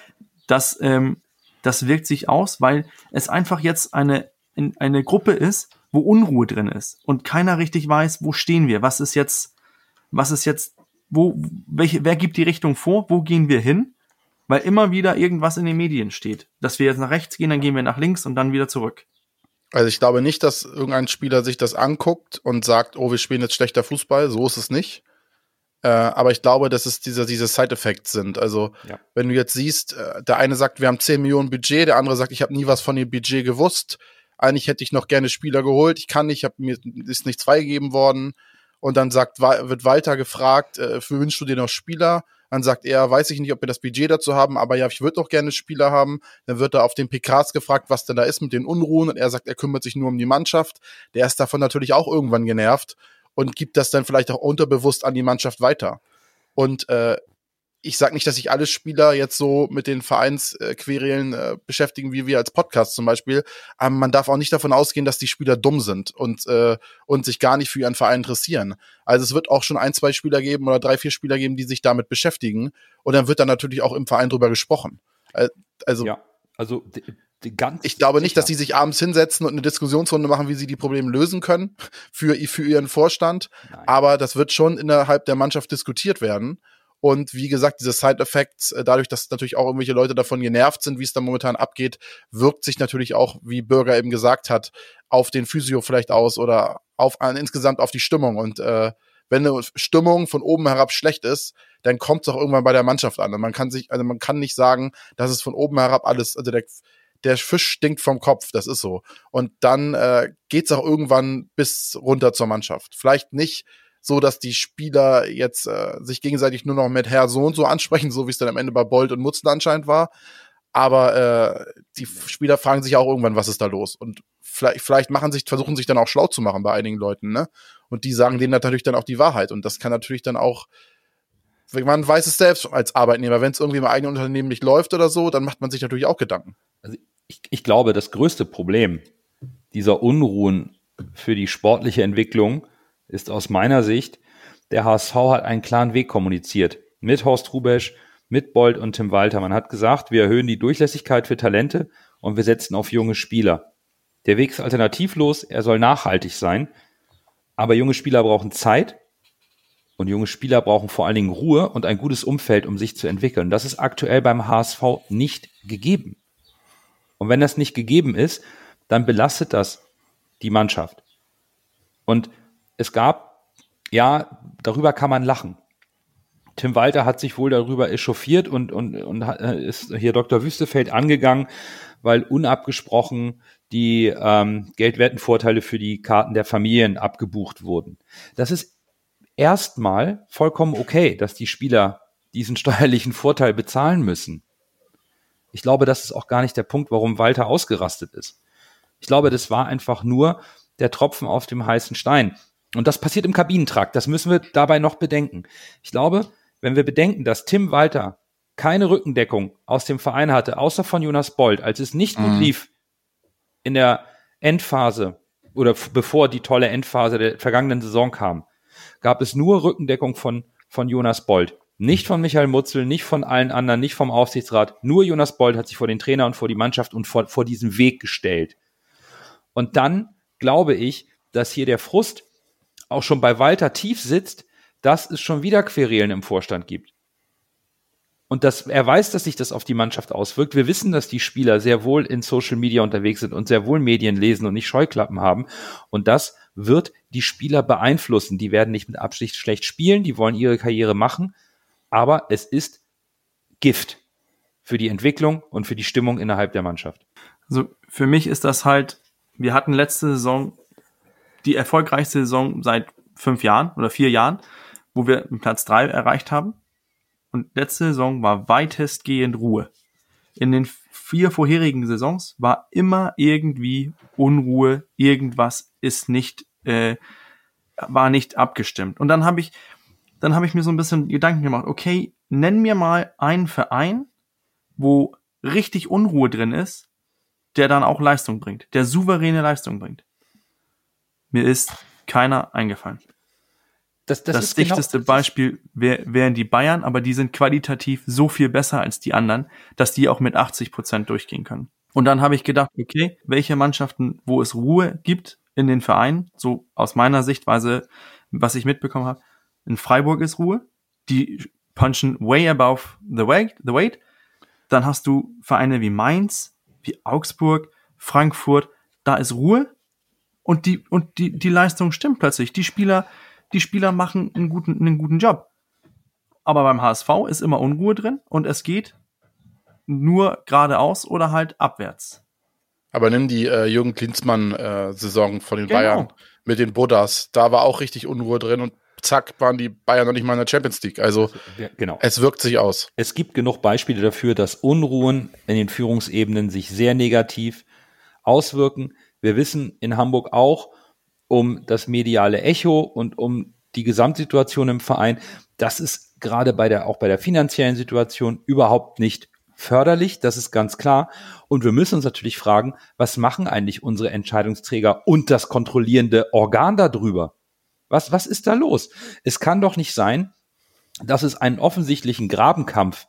S2: Das, ähm, das wirkt sich aus, weil es einfach jetzt eine, eine Gruppe ist, wo Unruhe drin ist und keiner richtig weiß, wo stehen wir, was ist jetzt, was ist jetzt, wo, welche, wer gibt die Richtung vor, wo gehen wir hin? weil immer wieder irgendwas in den Medien steht. Dass wir jetzt nach rechts gehen, dann gehen wir nach links und dann wieder zurück.
S3: Also ich glaube nicht, dass irgendein Spieler sich das anguckt und sagt, oh, wir spielen jetzt schlechter Fußball. So ist es nicht. Äh, aber ich glaube, dass es diese, diese Side-Effects sind. Also, ja. wenn du jetzt siehst, äh, der eine sagt, wir haben 10 Millionen Budget, der andere sagt, ich habe nie was von dem Budget gewusst. Eigentlich hätte ich noch gerne Spieler geholt. Ich kann nicht, hab, mir ist nichts freigegeben worden. Und dann sagt, wird Walter gefragt, äh, wünschst du dir noch Spieler? Dann sagt er, weiß ich nicht, ob wir das Budget dazu haben, aber ja, ich würde doch gerne Spieler haben. Dann wird er auf den PKs gefragt, was denn da ist mit den Unruhen. Und er sagt, er kümmert sich nur um die Mannschaft. Der ist davon natürlich auch irgendwann genervt und gibt das dann vielleicht auch unterbewusst an die Mannschaft weiter. Und äh, ich sage nicht, dass sich alle Spieler jetzt so mit den Vereinsquerelen äh, beschäftigen, wie wir als Podcast zum Beispiel. Aber man darf auch nicht davon ausgehen, dass die Spieler dumm sind und, äh, und sich gar nicht für ihren Verein interessieren. Also es wird auch schon ein, zwei Spieler geben oder drei, vier Spieler geben, die sich damit beschäftigen. Und dann wird dann natürlich auch im Verein drüber gesprochen. Also,
S1: ja, also
S3: ich glaube nicht, dass sie sich abends hinsetzen und eine Diskussionsrunde machen, wie sie die Probleme lösen können für, für ihren Vorstand. Nein. Aber das wird schon innerhalb der Mannschaft diskutiert werden. Und wie gesagt, diese Side-Effects, äh, dadurch, dass natürlich auch irgendwelche Leute davon genervt sind, wie es da momentan abgeht, wirkt sich natürlich auch, wie Bürger eben gesagt hat, auf den Physio vielleicht aus oder auf äh, insgesamt auf die Stimmung. Und äh, wenn eine Stimmung von oben herab schlecht ist, dann kommt es auch irgendwann bei der Mannschaft an. Und man kann sich, also man kann nicht sagen, dass es von oben herab alles, also der, der Fisch stinkt vom Kopf, das ist so. Und dann äh, geht auch irgendwann bis runter zur Mannschaft. Vielleicht nicht so dass die Spieler jetzt äh, sich gegenseitig nur noch mit Herr so und so ansprechen, so wie es dann am Ende bei Bolt und Mutzen anscheinend war. Aber äh, die Spieler fragen sich auch irgendwann, was ist da los? Und vielleicht, vielleicht machen sich, versuchen sich dann auch schlau zu machen bei einigen Leuten, ne? Und die sagen denen natürlich dann auch die Wahrheit. Und das kann natürlich dann auch, man weiß es selbst als Arbeitnehmer, wenn es irgendwie im eigenen Unternehmen nicht läuft oder so, dann macht man sich natürlich auch Gedanken.
S1: Also ich, ich glaube, das größte Problem dieser Unruhen für die sportliche Entwicklung ist aus meiner Sicht, der HSV hat einen klaren Weg kommuniziert. Mit Horst Rubesch, mit Bold und Tim Walter. Man hat gesagt, wir erhöhen die Durchlässigkeit für Talente und wir setzen auf junge Spieler. Der Weg ist alternativlos, er soll nachhaltig sein. Aber junge Spieler brauchen Zeit und junge Spieler brauchen vor allen Dingen Ruhe und ein gutes Umfeld, um sich zu entwickeln. Das ist aktuell beim HSV nicht gegeben. Und wenn das nicht gegeben ist, dann belastet das die Mannschaft. Und es gab, ja, darüber kann man lachen. Tim Walter hat sich wohl darüber echauffiert und, und, und äh, ist hier Dr. Wüstefeld angegangen, weil unabgesprochen die ähm, geldwerten Vorteile für die Karten der Familien abgebucht wurden. Das ist erstmal vollkommen okay, dass die Spieler diesen steuerlichen Vorteil bezahlen müssen. Ich glaube, das ist auch gar nicht der Punkt, warum Walter ausgerastet ist. Ich glaube, das war einfach nur der Tropfen auf dem heißen Stein. Und das passiert im Kabinentrakt. Das müssen wir dabei noch bedenken. Ich glaube, wenn wir bedenken, dass Tim Walter keine Rückendeckung aus dem Verein hatte, außer von Jonas Bold, als es nicht gut mhm. lief in der Endphase oder bevor die tolle Endphase der vergangenen Saison kam, gab es nur Rückendeckung von, von Jonas Bold. Nicht von Michael Mutzel, nicht von allen anderen, nicht vom Aufsichtsrat. Nur Jonas Bold hat sich vor den Trainer und vor die Mannschaft und vor, vor diesen Weg gestellt. Und dann glaube ich, dass hier der Frust auch schon bei Walter tief sitzt, dass es schon wieder Querelen im Vorstand gibt. Und dass er weiß, dass sich das auf die Mannschaft auswirkt. Wir wissen, dass die Spieler sehr wohl in Social Media unterwegs sind und sehr wohl Medien lesen und nicht Scheuklappen haben. Und das wird die Spieler beeinflussen. Die werden nicht mit Absicht schlecht spielen, die wollen ihre Karriere machen. Aber es ist Gift für die Entwicklung und für die Stimmung innerhalb der Mannschaft.
S2: Also für mich ist das halt, wir hatten letzte Saison die erfolgreichste Saison seit fünf Jahren oder vier Jahren, wo wir Platz drei erreicht haben. Und letzte Saison war weitestgehend Ruhe. In den vier vorherigen Saisons war immer irgendwie Unruhe, irgendwas ist nicht, äh, war nicht abgestimmt. Und dann habe ich, dann habe ich mir so ein bisschen Gedanken gemacht, okay, nenn mir mal einen Verein, wo richtig Unruhe drin ist, der dann auch Leistung bringt, der souveräne Leistung bringt. Mir ist keiner eingefallen. Das, das, das genau dichteste genau, Beispiel wär, wären die Bayern, aber die sind qualitativ so viel besser als die anderen, dass die auch mit 80 Prozent durchgehen können. Und dann habe ich gedacht, okay, welche Mannschaften, wo es Ruhe gibt in den Vereinen, so aus meiner Sichtweise, was ich mitbekommen habe, in Freiburg ist Ruhe, die punchen way above the weight, the weight. dann hast du Vereine wie Mainz, wie Augsburg, Frankfurt, da ist Ruhe und die, und die, die Leistung stimmt plötzlich. Die Spieler, die Spieler machen einen guten, einen guten Job. Aber beim HSV ist immer Unruhe drin und es geht nur geradeaus oder halt abwärts.
S3: Aber nimm die äh, Jürgen Klinsmann-Saison äh, von den genau. Bayern mit den Buddhas. Da war auch richtig Unruhe drin und zack, waren die Bayern noch nicht mal in der Champions League. Also ja, genau. es wirkt sich aus.
S1: Es gibt genug Beispiele dafür, dass Unruhen in den Führungsebenen sich sehr negativ auswirken. Wir wissen in Hamburg auch um das mediale Echo und um die Gesamtsituation im Verein. Das ist gerade bei der, auch bei der finanziellen Situation überhaupt nicht förderlich, das ist ganz klar. Und wir müssen uns natürlich fragen, was machen eigentlich unsere Entscheidungsträger und das kontrollierende Organ darüber? Was, was ist da los? Es kann doch nicht sein, dass es einen offensichtlichen Grabenkampf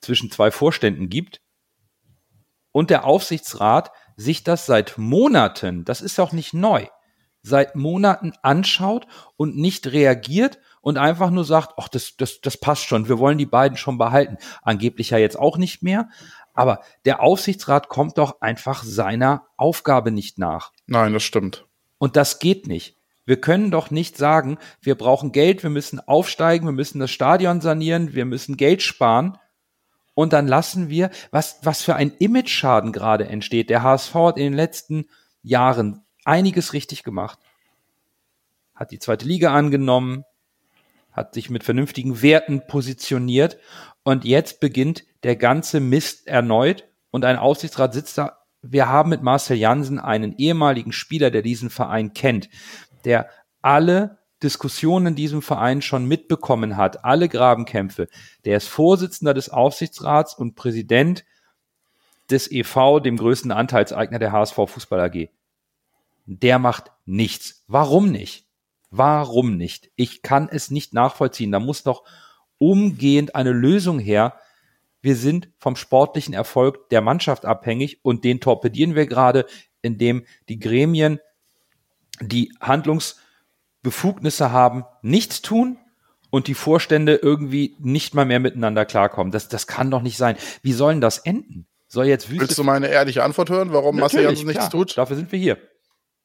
S1: zwischen zwei Vorständen gibt und der Aufsichtsrat sich das seit Monaten, das ist auch nicht neu, seit Monaten anschaut und nicht reagiert und einfach nur sagt, ach, das, das, das passt schon, wir wollen die beiden schon behalten. Angeblich ja jetzt auch nicht mehr. Aber der Aufsichtsrat kommt doch einfach seiner Aufgabe nicht nach.
S3: Nein, das stimmt.
S1: Und das geht nicht. Wir können doch nicht sagen, wir brauchen Geld, wir müssen aufsteigen, wir müssen das Stadion sanieren, wir müssen Geld sparen. Und dann lassen wir, was, was für ein Image-Schaden gerade entsteht. Der HSV hat in den letzten Jahren einiges richtig gemacht. Hat die zweite Liga angenommen, hat sich mit vernünftigen Werten positioniert und jetzt beginnt der ganze Mist erneut und ein Aufsichtsrat sitzt da. Wir haben mit Marcel Jansen einen ehemaligen Spieler, der diesen Verein kennt, der alle Diskussionen in diesem Verein schon mitbekommen hat, alle Grabenkämpfe. Der ist Vorsitzender des Aufsichtsrats und Präsident des EV, dem größten Anteilseigner der HSV Fußball AG. Der macht nichts. Warum nicht? Warum nicht? Ich kann es nicht nachvollziehen. Da muss doch umgehend eine Lösung her. Wir sind vom sportlichen Erfolg der Mannschaft abhängig und den torpedieren wir gerade, indem die Gremien, die Handlungsbefugnisse haben, nichts tun und die Vorstände irgendwie nicht mal mehr miteinander klarkommen. Das, das kann doch nicht sein. Wie sollen das enden? Soll jetzt
S3: Wüste Willst du meine ehrliche Antwort hören, warum Marcel Janssen nichts tut?
S1: Dafür sind wir hier.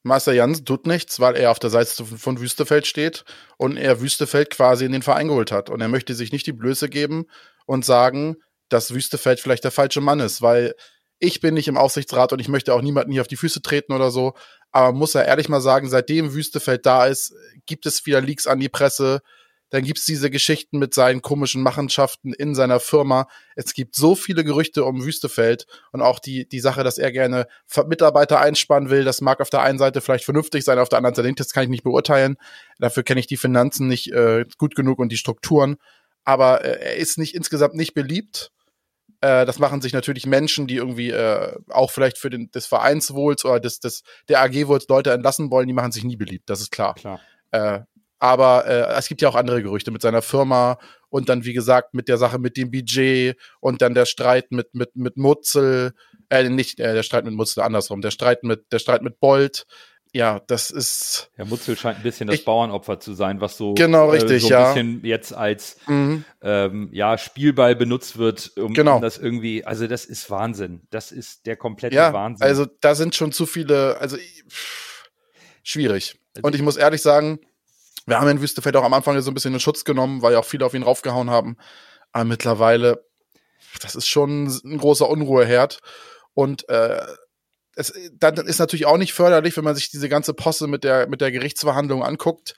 S3: Marcel Jansen tut nichts, weil er auf der Seite von Wüstefeld steht und er Wüstefeld quasi in den Verein geholt hat. Und er möchte sich nicht die Blöße geben und sagen, dass Wüstefeld vielleicht der falsche Mann ist, weil ich bin nicht im Aufsichtsrat und ich möchte auch niemanden hier auf die Füße treten oder so. Aber muss er ehrlich mal sagen, seitdem Wüstefeld da ist, gibt es wieder Leaks an die Presse. Dann gibt es diese Geschichten mit seinen komischen Machenschaften in seiner Firma. Es gibt so viele Gerüchte um Wüstefeld und auch die, die Sache, dass er gerne Mitarbeiter einspannen will. Das mag auf der einen Seite vielleicht vernünftig sein, auf der anderen Seite nicht. Das kann ich nicht beurteilen. Dafür kenne ich die Finanzen nicht äh, gut genug und die Strukturen. Aber äh, er ist nicht insgesamt nicht beliebt. Äh, das machen sich natürlich Menschen, die irgendwie äh, auch vielleicht für den, des Vereinswohls oder des, des, der AG-Wohls Leute entlassen wollen, die machen sich nie beliebt. Das ist klar. klar. Äh, aber äh, es gibt ja auch andere Gerüchte mit seiner Firma und dann, wie gesagt, mit der Sache mit dem Budget und dann der Streit mit, mit, mit Mutzel, äh, nicht äh, der Streit mit Mutzel, andersrum, der Streit mit, der Streit mit Bolt. Ja, das ist.
S1: Herr Mutzel scheint ein bisschen das
S3: ich,
S1: Bauernopfer zu sein, was so,
S3: genau, richtig,
S1: äh, so
S3: ein
S1: ja. bisschen jetzt als mhm. ähm, ja, Spielball benutzt wird, um, genau. um, das irgendwie, also das ist Wahnsinn. Das ist der komplette ja, Wahnsinn.
S3: Also da sind schon zu viele, also pff, schwierig. Also, Und ich muss ehrlich sagen, wir haben in Wüstefeld auch am Anfang so ein bisschen in Schutz genommen, weil ja auch viele auf ihn raufgehauen haben. Aber mittlerweile, das ist schon ein großer Unruheherd. Und äh, es dann ist natürlich auch nicht förderlich, wenn man sich diese ganze Posse mit der, mit der Gerichtsverhandlung anguckt.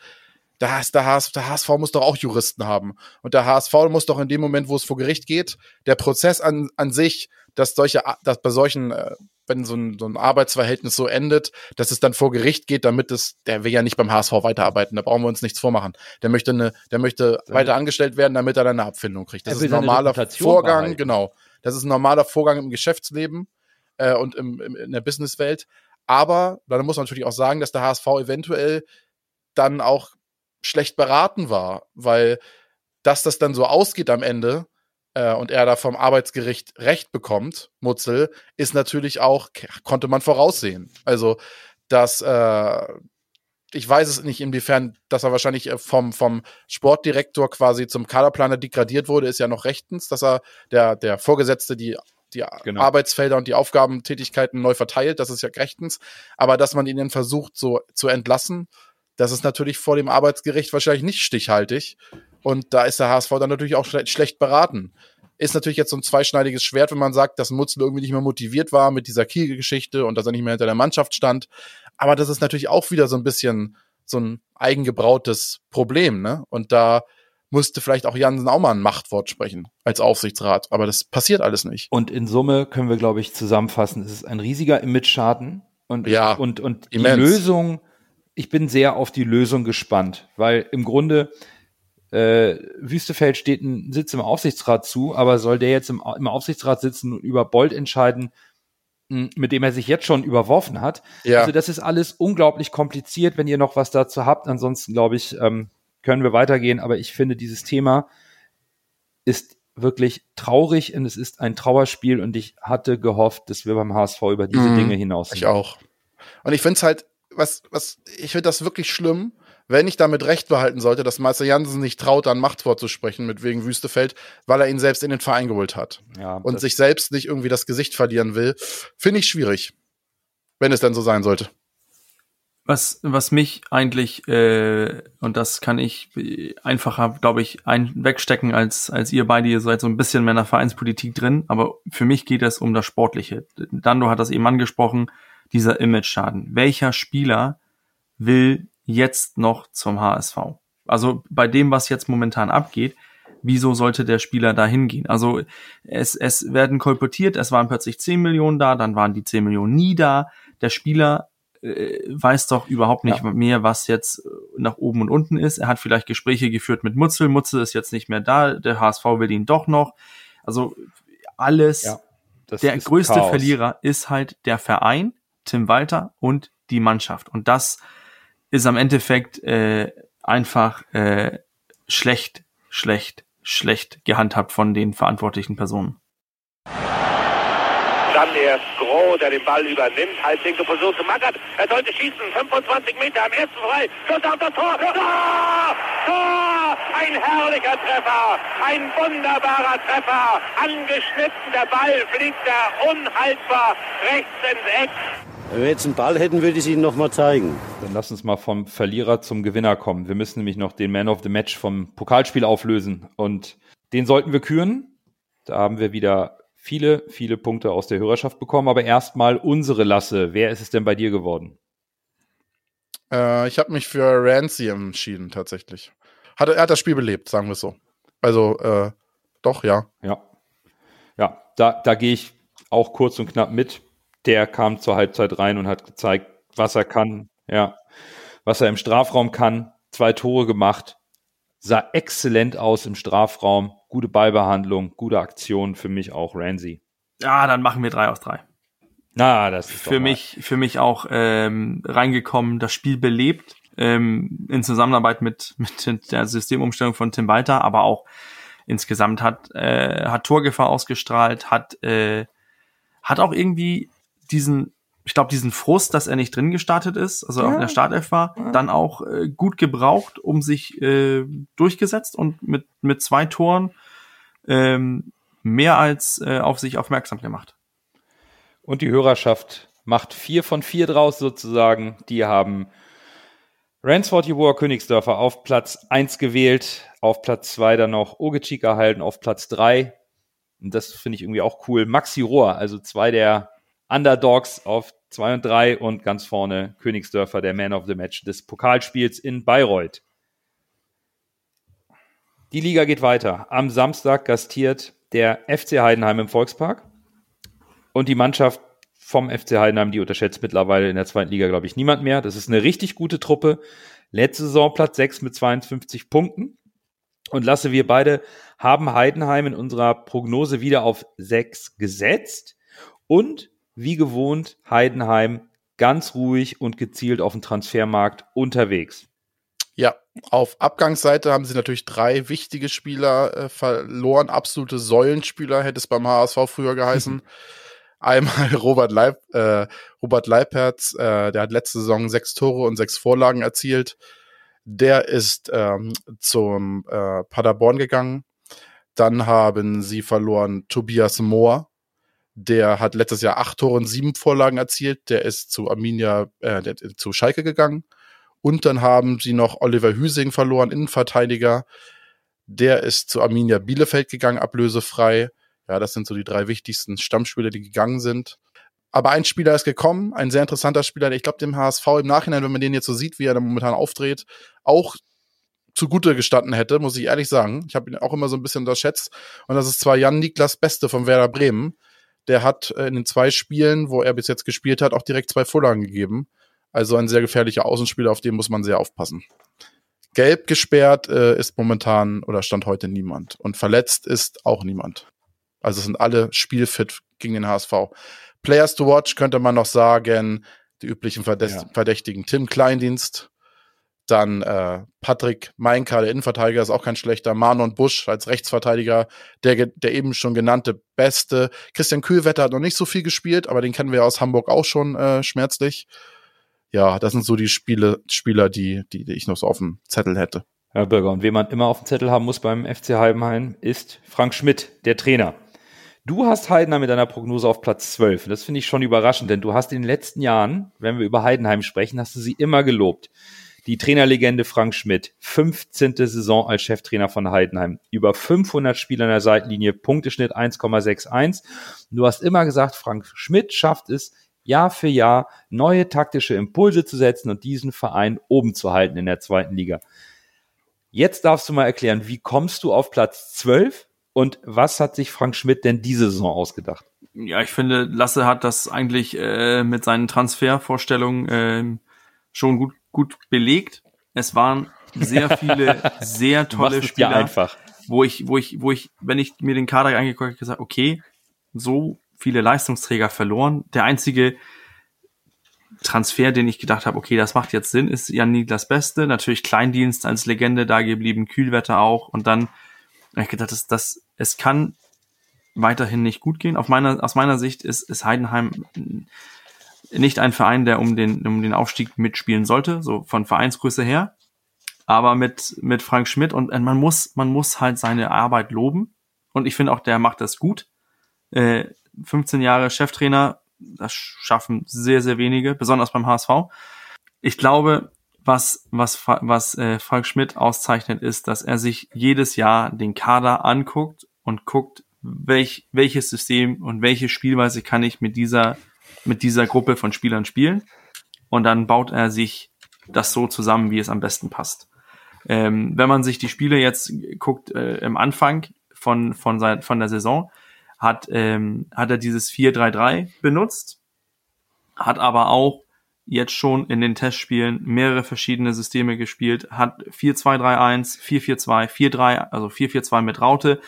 S3: Ist der, HSV, der HSV muss doch auch Juristen haben. Und der HSV muss doch in dem Moment, wo es vor Gericht geht, der Prozess an, an sich, dass solche, dass bei solchen äh, wenn so ein, so ein Arbeitsverhältnis so endet, dass es dann vor Gericht geht, damit es, der will ja nicht beim HSV weiterarbeiten, da brauchen wir uns nichts vormachen. Der möchte eine, der möchte Seine, weiter angestellt werden, damit er dann eine Abfindung kriegt. Das ist ein normaler Vorgang, behalten. genau. Das ist ein normaler Vorgang im Geschäftsleben äh, und im, im, in der Businesswelt. Aber dann muss man natürlich auch sagen, dass der HSV eventuell dann auch schlecht beraten war, weil dass das dann so ausgeht am Ende, äh, und er da vom Arbeitsgericht Recht bekommt, Mutzel, ist natürlich auch, konnte man voraussehen. Also, dass äh, ich weiß es nicht, inwiefern, dass er wahrscheinlich äh, vom, vom Sportdirektor quasi zum Kaderplaner degradiert wurde, ist ja noch rechtens, dass er der, der Vorgesetzte die die genau. Arbeitsfelder und die Aufgabentätigkeiten neu verteilt, das ist ja rechtens, aber dass man ihnen versucht, so zu entlassen, das ist natürlich vor dem Arbeitsgericht wahrscheinlich nicht stichhaltig. Und da ist der HSV dann natürlich auch schlecht beraten. Ist natürlich jetzt so ein zweischneidiges Schwert, wenn man sagt, dass Mutzel irgendwie nicht mehr motiviert war mit dieser Kiel-Geschichte und dass er nicht mehr hinter der Mannschaft stand. Aber das ist natürlich auch wieder so ein bisschen so ein eigengebrautes Problem, ne? Und da musste vielleicht auch Jansen auch mal ein Machtwort sprechen als Aufsichtsrat. Aber das passiert alles nicht.
S1: Und in Summe können wir, glaube ich, zusammenfassen, es ist ein riesiger Image-Schaden. Und,
S3: ja,
S1: und, und die Lösung, ich bin sehr auf die Lösung gespannt, weil im Grunde äh, Wüstefeld steht ein Sitz im Aufsichtsrat zu, aber soll der jetzt im, im Aufsichtsrat sitzen und über Bolt entscheiden, mit dem er sich jetzt schon überworfen hat.
S3: Ja.
S1: Also das ist alles unglaublich kompliziert, wenn ihr noch was dazu habt. Ansonsten glaube ich, ähm, können wir weitergehen. Aber ich finde, dieses Thema ist wirklich traurig und es ist ein Trauerspiel und ich hatte gehofft, dass wir beim HSV über diese mhm, Dinge hinaus
S3: Ich auch. Und ich finde es halt, was, was, ich finde das wirklich schlimm, wenn ich damit recht behalten sollte, dass Meister Jansen nicht traut, dann Machtwort zu sprechen mit wegen Wüstefeld, weil er ihn selbst in den Verein geholt hat.
S1: Ja,
S3: und sich selbst nicht irgendwie das Gesicht verlieren will, finde ich schwierig. Wenn es denn so sein sollte.
S2: Was, was mich eigentlich, äh, und das kann ich einfacher, glaube ich, ein wegstecken als, als ihr beide, ihr seid so ein bisschen mehr in der Vereinspolitik drin, aber für mich geht es um das Sportliche. Dando hat das eben angesprochen, dieser Image-Schaden. Welcher Spieler will jetzt noch zum HSV? Also bei dem, was jetzt momentan abgeht, wieso sollte der Spieler da hingehen? Also es, es werden kolportiert, es waren plötzlich 10 Millionen da, dann waren die 10 Millionen nie da. Der Spieler äh, weiß doch überhaupt nicht ja. mehr, was jetzt äh, nach oben und unten ist. Er hat vielleicht Gespräche geführt mit Mutzel. Mutzel ist jetzt nicht mehr da. Der HSV will ihn doch noch. Also alles. Ja, der größte Chaos. Verlierer ist halt der Verein, Tim Walter und die Mannschaft. Und das ist am Endeffekt äh, einfach äh, schlecht, schlecht, schlecht gehandhabt von den verantwortlichen Personen.
S5: Dann erst Groh, der den Ball übernimmt, halblinke Position zu Mackert. Er sollte schießen, 25 Meter am ersten frei. Schuss auf das Tor. Tor! Tor! Ein herrlicher Treffer, ein wunderbarer Treffer. Angeschnitten, der Ball fliegt er unhaltbar rechts ins Eck.
S6: Wenn wir jetzt einen Ball hätten, würde ich es Ihnen nochmal zeigen.
S1: Dann lass uns mal vom Verlierer zum Gewinner kommen. Wir müssen nämlich noch den Man of the Match vom Pokalspiel auflösen. Und den sollten wir küren. Da haben wir wieder viele, viele Punkte aus der Hörerschaft bekommen. Aber erstmal unsere Lasse. Wer ist es denn bei dir geworden?
S3: Äh, ich habe mich für Rancy entschieden, tatsächlich. Hat, er hat das Spiel belebt, sagen wir es so. Also, äh, doch, ja.
S1: Ja. Ja, da, da gehe ich auch kurz und knapp mit der kam zur Halbzeit rein und hat gezeigt, was er kann, ja, was er im Strafraum kann. Zwei Tore gemacht, sah exzellent aus im Strafraum, gute Ballbehandlung, gute Aktion für mich auch Ramsey.
S2: Ja, dann machen wir drei aus drei.
S1: Na, das ist
S2: für mich, für mich auch ähm, reingekommen, das Spiel belebt ähm, in Zusammenarbeit mit mit der Systemumstellung von Tim Walter, aber auch insgesamt hat äh, hat Torgefahr ausgestrahlt, hat äh, hat auch irgendwie diesen, ich glaube, diesen Frust, dass er nicht drin gestartet ist, also ja. in der Startelf war, ja. dann auch äh, gut gebraucht, um sich äh, durchgesetzt und mit, mit zwei Toren ähm, mehr als äh, auf sich aufmerksam gemacht.
S1: Und die Hörerschaft macht vier von vier draus sozusagen. Die haben Ransford Jeboa Königsdörfer auf Platz eins gewählt, auf Platz zwei dann noch Ogechik erhalten, auf Platz drei und das finde ich irgendwie auch cool, Maxi Rohr, also zwei der Underdogs auf 2 und 3 und ganz vorne Königsdörfer, der Man of the Match des Pokalspiels in Bayreuth. Die Liga geht weiter. Am Samstag gastiert der FC Heidenheim im Volkspark. Und die Mannschaft vom FC Heidenheim, die unterschätzt mittlerweile in der zweiten Liga, glaube ich, niemand mehr. Das ist eine richtig gute Truppe. Letzte Saison Platz 6 mit 52 Punkten. Und Lasse, wir beide haben Heidenheim in unserer Prognose wieder auf 6 gesetzt. Und wie gewohnt Heidenheim ganz ruhig und gezielt auf dem Transfermarkt unterwegs.
S3: Ja, auf Abgangsseite haben sie natürlich drei wichtige Spieler äh, verloren, absolute Säulenspieler hätte es beim HSV früher geheißen. Einmal Robert, Leib, äh, Robert Leipertz, äh, der hat letzte Saison sechs Tore und sechs Vorlagen erzielt. Der ist ähm, zum äh, Paderborn gegangen. Dann haben sie verloren Tobias Mohr, Der hat letztes Jahr acht Tore und sieben Vorlagen erzielt. Der ist zu Arminia, äh, der, zu Schalke gegangen. Und dann haben sie noch Oliver Hüsing verloren, Innenverteidiger. Der ist zu Arminia Bielefeld gegangen, ablösefrei. Ja, das sind so die drei wichtigsten Stammspieler, die gegangen sind. Aber ein Spieler ist gekommen, ein sehr interessanter Spieler, der ich glaube dem HSV im Nachhinein, wenn man den jetzt so sieht, wie er da momentan aufdreht, auch zugute gestanden hätte, muss ich ehrlich sagen. Ich habe ihn auch immer so ein bisschen unterschätzt. Und das ist zwar Jan Niklas Beste von Werder Bremen. Der hat äh, in den zwei Spielen, wo er bis jetzt gespielt hat, auch direkt zwei Vorlagen gegeben. Also ein sehr gefährlicher Außenspieler, auf den muss man sehr aufpassen. Gelb gesperrt äh, ist momentan oder stand heute niemand. Und verletzt ist auch niemand. Also sind alle spielfit gegen den HSV. Players to watch könnte man noch sagen, die üblichen Verdächtigen. Ja. Tim Kleindienst, dann äh, Patrick Meinka, der Innenverteidiger, ist auch kein schlechter. Manon Busch als Rechtsverteidiger, der, der eben schon genannte Beste. Christian Kühlwetter hat noch nicht so viel gespielt, aber den kennen wir aus Hamburg auch schon äh, schmerzlich. Ja, das sind so die Spiele, Spieler, die, die, die ich noch so auf dem Zettel hätte.
S1: Herr Bürger, und wen man immer auf dem Zettel haben muss beim FC Heidenheim, ist Frank Schmidt, der Trainer. Du hast Heidenheim mit deiner Prognose auf Platz 12. Das finde ich schon überraschend, denn du hast in den letzten Jahren, wenn wir über Heidenheim sprechen, hast du sie immer gelobt. Die Trainerlegende Frank Schmidt, 15. Saison als Cheftrainer von Heidenheim, über 500 Spiele an der Seitenlinie, Punkteschnitt 1,61. Du hast immer gesagt, Frank Schmidt schafft es, Jahr für Jahr neue taktische Impulse zu setzen und diesen Verein oben zu halten in der zweiten Liga. Jetzt darfst du mal erklären, wie kommst du auf Platz 12 und was hat sich Frank Schmidt denn diese Saison ausgedacht?
S2: Ja, ich finde, Lasse hat das eigentlich äh, mit seinen Transfervorstellungen äh, schon gut, gut belegt. Es waren sehr viele, sehr tolle Spieler.
S1: einfach.
S2: Wo ich, wo ich, wo ich, wenn ich mir den Kader angeguckt habe, gesagt, okay, so viele Leistungsträger verloren. Der einzige Transfer, den ich gedacht habe, okay, das macht jetzt Sinn, ist Jan Niklas Beste. Natürlich Kleindienst als Legende da geblieben, Kühlwetter auch. Und dann habe ich gedacht, das, das es kann weiterhin nicht gut gehen. Auf meiner, aus meiner Sicht ist, ist Heidenheim nicht ein Verein, der um den, um den Aufstieg mitspielen sollte, so von Vereinsgröße her. Aber mit, mit Frank Schmidt und äh, man muss, man muss halt seine Arbeit loben. Und ich finde auch, der macht das gut. Äh, 15 Jahre Cheftrainer, das schaffen sehr, sehr wenige, besonders beim HSV. Ich glaube, was, was, was äh, Frank Schmidt auszeichnet, ist, dass er sich jedes Jahr den Kader anguckt und guckt, welch, welches System und welche Spielweise kann ich mit dieser, mit dieser Gruppe von Spielern spielen. Und dann baut er sich das so zusammen, wie es am besten passt. Ähm, wenn man sich die Spiele jetzt guckt, äh, im Anfang von, von, sein, von der Saison, hat, ähm, hat er dieses 4-3-3 benutzt, hat aber auch jetzt schon in den Testspielen mehrere verschiedene Systeme gespielt, hat 4-2-3-1, 4-4-2, 4-3, also 4-4-2 mit Raute,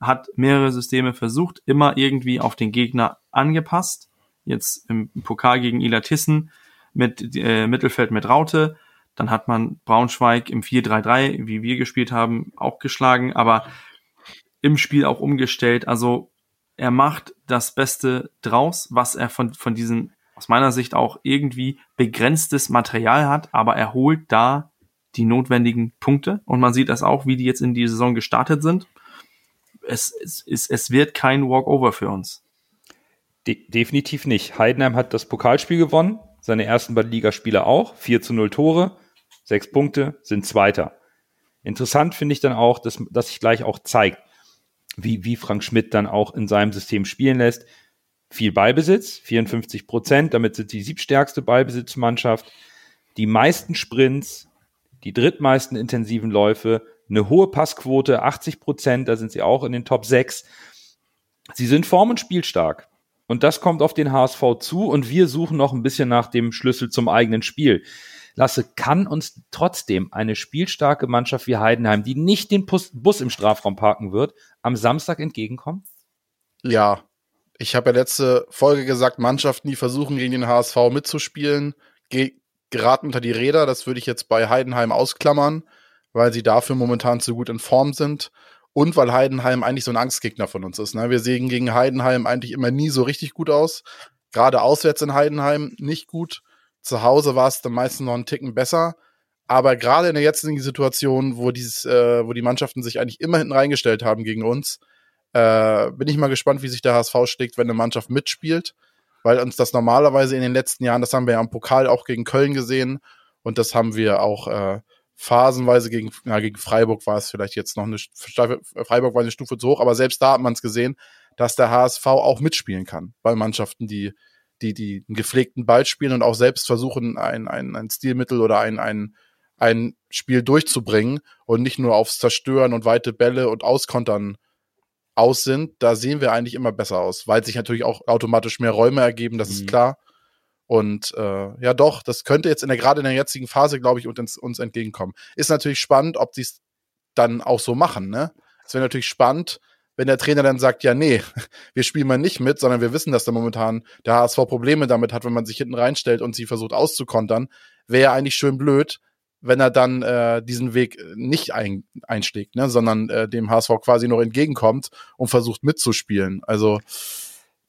S2: hat mehrere Systeme versucht, immer irgendwie auf den Gegner angepasst. Jetzt im Pokal gegen Ila Tissen mit äh, Mittelfeld mit Raute. Dann hat man Braunschweig im 4-3-3, wie wir gespielt haben, auch geschlagen, aber im Spiel auch umgestellt. Also er macht das Beste draus, was er von, von diesen aus meiner Sicht auch irgendwie begrenztes Material hat, aber er holt da die notwendigen Punkte und man sieht das auch, wie die jetzt in die Saison gestartet sind. Es, es, es wird kein Walkover für uns.
S1: De definitiv nicht. Heidenheim hat das Pokalspiel gewonnen, seine ersten beiden Ligaspiele auch, 4 zu 0 Tore, sechs Punkte, sind Zweiter. Interessant finde ich dann auch, dass, dass sich gleich auch zeigt, wie, wie Frank Schmidt dann auch in seinem System spielen lässt viel Ballbesitz, 54 Prozent, damit sind die siebstärkste Ballbesitzmannschaft, die meisten Sprints, die drittmeisten intensiven Läufe, eine hohe Passquote, 80 Prozent, da sind sie auch in den Top 6. Sie sind form- und spielstark. Und das kommt auf den HSV zu und wir suchen noch ein bisschen nach dem Schlüssel zum eigenen Spiel. Lasse, kann uns trotzdem eine spielstarke Mannschaft wie Heidenheim, die nicht den Bus, im Strafraum parken wird, am Samstag entgegenkommen?
S3: Ja, ich habe ja letzte Folge gesagt, Mannschaften, die versuchen, gegen den HSV mitzuspielen, ge geraten unter die Räder. Das würde ich jetzt bei Heidenheim ausklammern, weil sie dafür momentan zu gut in Form sind. Und weil Heidenheim eigentlich so ein Angstgegner von uns ist. Ne? Wir sehen gegen Heidenheim eigentlich immer nie so richtig gut aus. Gerade auswärts in Heidenheim nicht gut. Zu Hause war es dann meistens noch einen Ticken besser. Aber gerade in der jetzigen Situation, wo, dieses, äh, wo die Mannschaften sich eigentlich immer hinten reingestellt haben gegen uns, Äh, bin ich mal gespannt, wie sich der HSV schlägt, wenn eine Mannschaft mitspielt, weil uns das normalerweise in den letzten Jahren, das haben wir ja am Pokal auch gegen Köln gesehen und das haben wir auch äh, phasenweise gegen, na, gegen Freiburg war es vielleicht jetzt noch eine, Freiburg war eine Stufe zu hoch, aber selbst da hat man es gesehen, dass der HSV auch mitspielen kann bei Mannschaften, die, die, die einen gepflegten Ball spielen und auch selbst versuchen, ein, ein, ein Stilmittel oder ein, ein, ein Spiel durchzubringen und nicht nur aufs Zerstören und weite Bälle und Auskontern aus sind, da sehen wir eigentlich immer besser aus, weil sich natürlich auch automatisch mehr Räume ergeben, das mhm. ist klar. Und äh, ja, doch, das könnte jetzt in der gerade in der jetzigen Phase, glaube ich, uns, uns entgegenkommen. Ist natürlich spannend, ob sie es dann auch so machen. Ne, es wäre natürlich spannend, wenn der Trainer dann sagt, ja, nee, wir spielen mal nicht mit, sondern wir wissen, dass da momentan der HSV Probleme damit hat, wenn man sich hinten reinstellt und sie versucht auszukontern, wäre ja eigentlich schön blöd, wenn er dann äh, diesen Weg äh, nicht ein, einschlägt, ne, sondern äh, dem HSV quasi noch entgegenkommt und versucht mitzuspielen. Also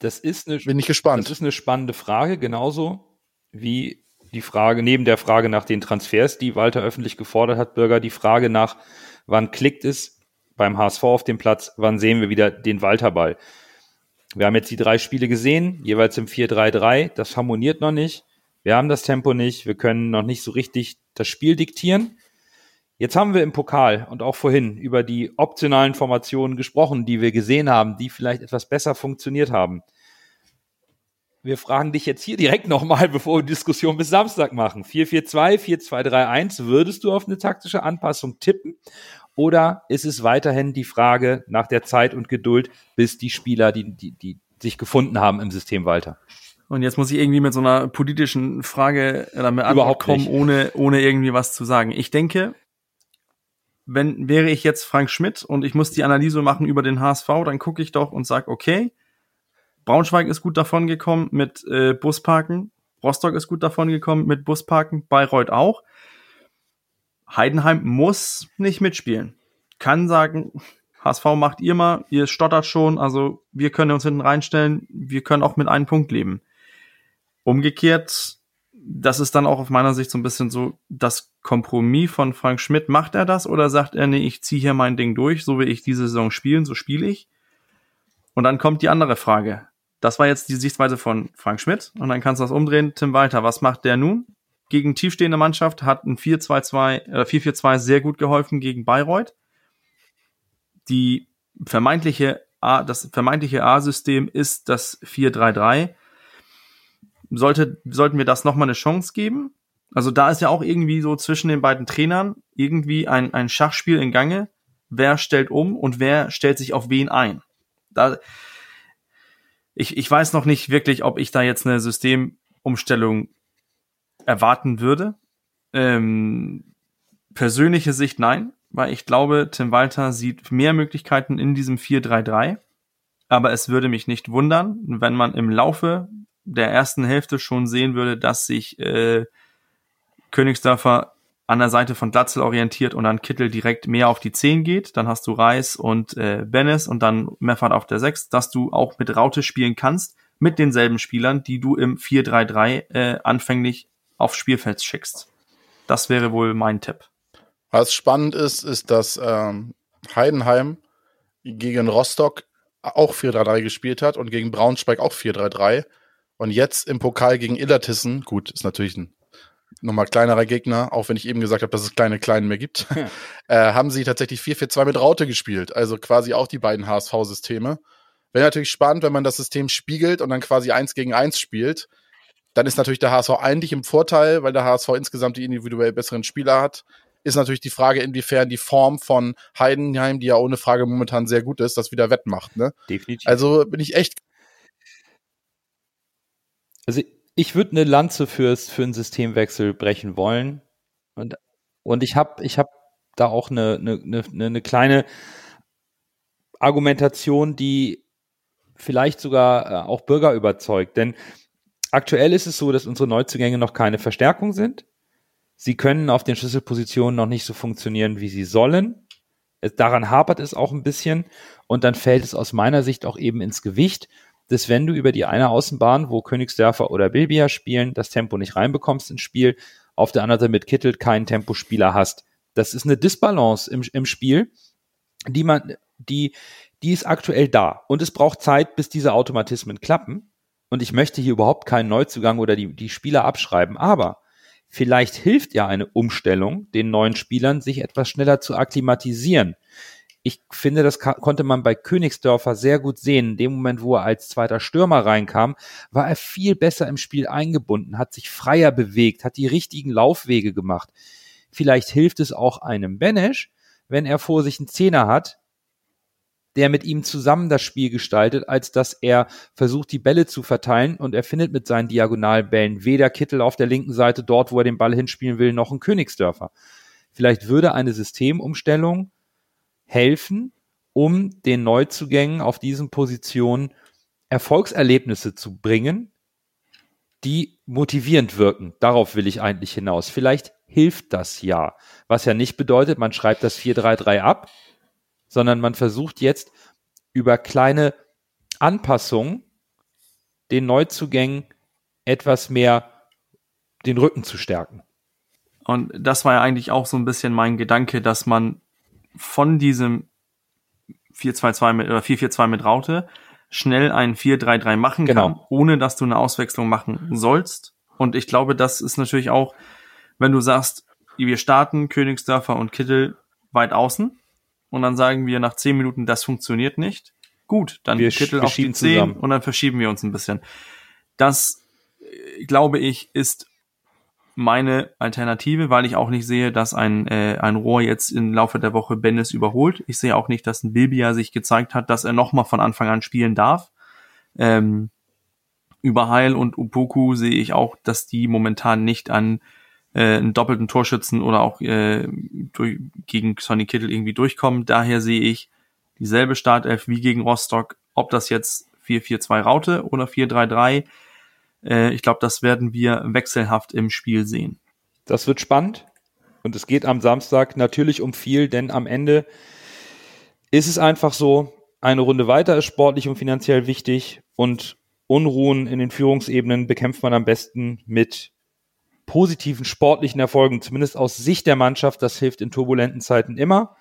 S1: das ist eine,
S3: bin ich gespannt.
S1: Das ist eine spannende Frage, genauso wie die Frage neben der Frage nach den Transfers, die Walter öffentlich gefordert hat, Bürger, die Frage nach, wann klickt es beim HSV auf dem Platz, wann sehen wir wieder den Walterball. Wir haben jetzt die drei Spiele gesehen, jeweils im 4-3-3, das harmoniert noch nicht. Wir haben das Tempo nicht, wir können noch nicht so richtig das Spiel diktieren. Jetzt haben wir im Pokal und auch vorhin über die optionalen Formationen gesprochen, die wir gesehen haben, die vielleicht etwas besser funktioniert haben. Wir fragen dich jetzt hier direkt nochmal, bevor wir die Diskussion bis Samstag machen. 4-4-2, 4-2-3-1, würdest du auf eine taktische Anpassung tippen? Oder ist es weiterhin die Frage nach der Zeit und Geduld, bis die Spieler, die, die, die sich gefunden haben im System weiter?
S2: Und jetzt muss ich irgendwie mit so einer politischen Frage damit Überhaupt kommen, ohne, ohne irgendwie was zu sagen. Ich denke, wenn wäre ich jetzt Frank Schmidt und ich muss die Analyse machen über den HSV, dann gucke ich doch und sage, okay, Braunschweig ist gut davon gekommen mit äh, Busparken, Rostock ist gut davon gekommen mit Busparken, Bayreuth auch. Heidenheim muss nicht mitspielen. Kann sagen, HSV macht ihr mal, ihr stottert schon, also wir können uns hinten reinstellen, wir können auch mit einem Punkt leben. Umgekehrt, das ist dann auch auf meiner Sicht so ein bisschen so das Kompromiss von Frank Schmidt. Macht er das oder sagt er, nee, ich ziehe hier mein Ding durch, so will ich diese Saison spielen, so spiele ich. Und dann kommt die andere Frage. Das war jetzt die Sichtweise von Frank Schmidt. Und dann kannst du das umdrehen. Tim Walter, was macht der nun? Gegen tiefstehende Mannschaft hat ein 4-2-2, äh, 4-4-2 sehr gut geholfen gegen Bayreuth. Die vermeintliche A, das vermeintliche A-System ist das 4-3-3 sollte, sollten wir das nochmal eine Chance geben? Also da ist ja auch irgendwie so zwischen den beiden Trainern irgendwie ein, ein Schachspiel in Gange. Wer stellt um und wer stellt sich auf wen ein? Da, ich, ich weiß noch nicht wirklich, ob ich da jetzt eine Systemumstellung erwarten würde. Ähm, persönliche Sicht nein, weil ich glaube, Tim Walter sieht mehr Möglichkeiten in diesem 4-3-3. Aber es würde mich nicht wundern, wenn man im Laufe der ersten Hälfte schon sehen würde, dass sich äh, Königsdörfer an der Seite von Glatzel orientiert und dann Kittel direkt mehr auf die 10 geht. Dann hast du Reis und äh, Bennis und dann Meffert auf der 6, dass du auch mit Raute spielen kannst, mit denselben Spielern, die du im 4-3-3 äh, anfänglich aufs Spielfeld schickst. Das wäre wohl mein Tipp.
S3: Was spannend ist, ist, dass ähm, Heidenheim gegen Rostock auch 4-3-3 gespielt hat und gegen Braunschweig auch 4-3-3. Und jetzt im Pokal gegen Illertissen, gut, ist natürlich ein nochmal kleinerer Gegner, auch wenn ich eben gesagt habe, dass es kleine Kleinen mehr gibt, ja. äh, haben sie tatsächlich 4-4-2 mit Raute gespielt. Also quasi auch die beiden HSV-Systeme. Wäre natürlich spannend, wenn man das System spiegelt und dann quasi eins gegen eins spielt. Dann ist natürlich der HSV eigentlich im Vorteil, weil der HSV insgesamt die individuell besseren Spieler hat. Ist natürlich die Frage, inwiefern die Form von Heidenheim, die ja ohne Frage momentan sehr gut ist, das wieder wettmacht. Ne?
S1: Definitiv.
S3: Also bin ich echt
S1: also ich würde eine Lanze fürs, für einen Systemwechsel brechen wollen. Und, und ich habe ich hab da auch eine, eine, eine, eine kleine Argumentation, die vielleicht sogar äh, auch Bürger überzeugt. Denn aktuell ist es so, dass unsere Neuzugänge noch keine Verstärkung sind. Sie können auf den Schlüsselpositionen noch nicht so funktionieren, wie sie sollen. Daran hapert es auch ein bisschen. Und dann fällt es aus meiner Sicht auch eben ins Gewicht dass wenn du über die eine Außenbahn, wo Königsdörfer oder Bilbia spielen, das Tempo nicht reinbekommst ins Spiel, auf der anderen Seite mit Kittel keinen Tempospieler hast. Das ist eine Disbalance im, im Spiel, die man, die, die ist aktuell da. Und es braucht Zeit, bis diese Automatismen klappen. Und ich möchte hier überhaupt keinen Neuzugang oder die, die Spieler abschreiben. Aber vielleicht hilft ja eine Umstellung den neuen Spielern, sich etwas schneller zu akklimatisieren. Ich finde, das konnte man bei Königsdörfer sehr gut sehen. In dem Moment, wo er als zweiter Stürmer reinkam, war er viel besser im Spiel eingebunden, hat sich freier bewegt, hat die richtigen Laufwege gemacht. Vielleicht hilft es auch einem Benesch, wenn er vor sich einen Zehner hat, der mit ihm zusammen das Spiel gestaltet, als dass er versucht, die Bälle zu verteilen und er findet mit seinen Diagonalbällen weder Kittel auf der linken Seite dort, wo er den Ball hinspielen will, noch ein Königsdörfer. Vielleicht würde eine Systemumstellung helfen, um den Neuzugängen auf diesen Positionen Erfolgserlebnisse zu bringen, die motivierend wirken. Darauf will ich eigentlich hinaus. Vielleicht hilft das ja. Was ja nicht bedeutet, man schreibt das 4-3-3 ab, sondern man versucht jetzt über kleine Anpassungen den Neuzugängen etwas mehr den Rücken zu stärken.
S2: Und das war ja eigentlich auch so ein bisschen mein Gedanke, dass man von diesem 4-2-2 mit oder 4-4-2 mit Raute schnell ein 4-3-3 machen genau. kann, ohne dass du eine Auswechslung machen sollst. Und ich glaube, das ist natürlich auch, wenn du sagst, wir starten Königsdörfer und Kittel weit außen, und dann sagen wir nach zehn Minuten, das funktioniert nicht. Gut, dann wir Kittel auf die zehn und dann verschieben wir uns ein bisschen. Das, äh, glaube ich, ist meine Alternative, weil ich auch nicht sehe, dass ein, äh, ein Rohr jetzt im Laufe der Woche Bennis überholt. Ich sehe auch nicht, dass ein Bilbia sich gezeigt hat, dass er nochmal von Anfang an spielen darf. Ähm, über Heil und Upoku sehe ich auch, dass die momentan nicht an äh, einen doppelten Torschützen oder auch äh, durch, gegen Sonny Kittel irgendwie durchkommen. Daher sehe ich dieselbe Startelf wie gegen Rostock, ob das jetzt 4-4-2 Raute oder 4-3-3. Äh, ich glaube, das werden wir wechselhaft im Spiel sehen.
S1: Das wird spannend und es geht am Samstag natürlich um viel, denn am Ende ist es einfach so, eine Runde weiter ist sportlich und finanziell wichtig und Unruhen in den Führungsebenen bekämpft man am besten mit positiven sportlichen Erfolgen, zumindest aus Sicht der Mannschaft. Das hilft in turbulenten Zeiten immer.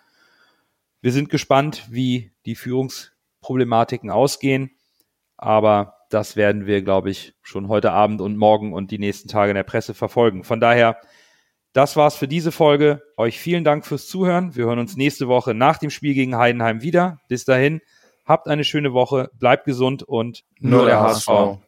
S1: Wir sind gespannt, wie die Führungsproblematiken ausgehen, aber das werden wir, glaube ich, schon heute Abend und morgen und die nächsten Tage in der Presse verfolgen. Von daher, das war's für diese Folge. Euch vielen Dank fürs Zuhören. Wir hören uns nächste Woche nach dem Spiel gegen Heidenheim wieder. Bis dahin, habt eine schöne Woche, bleibt gesund und
S3: nur, der. HSV.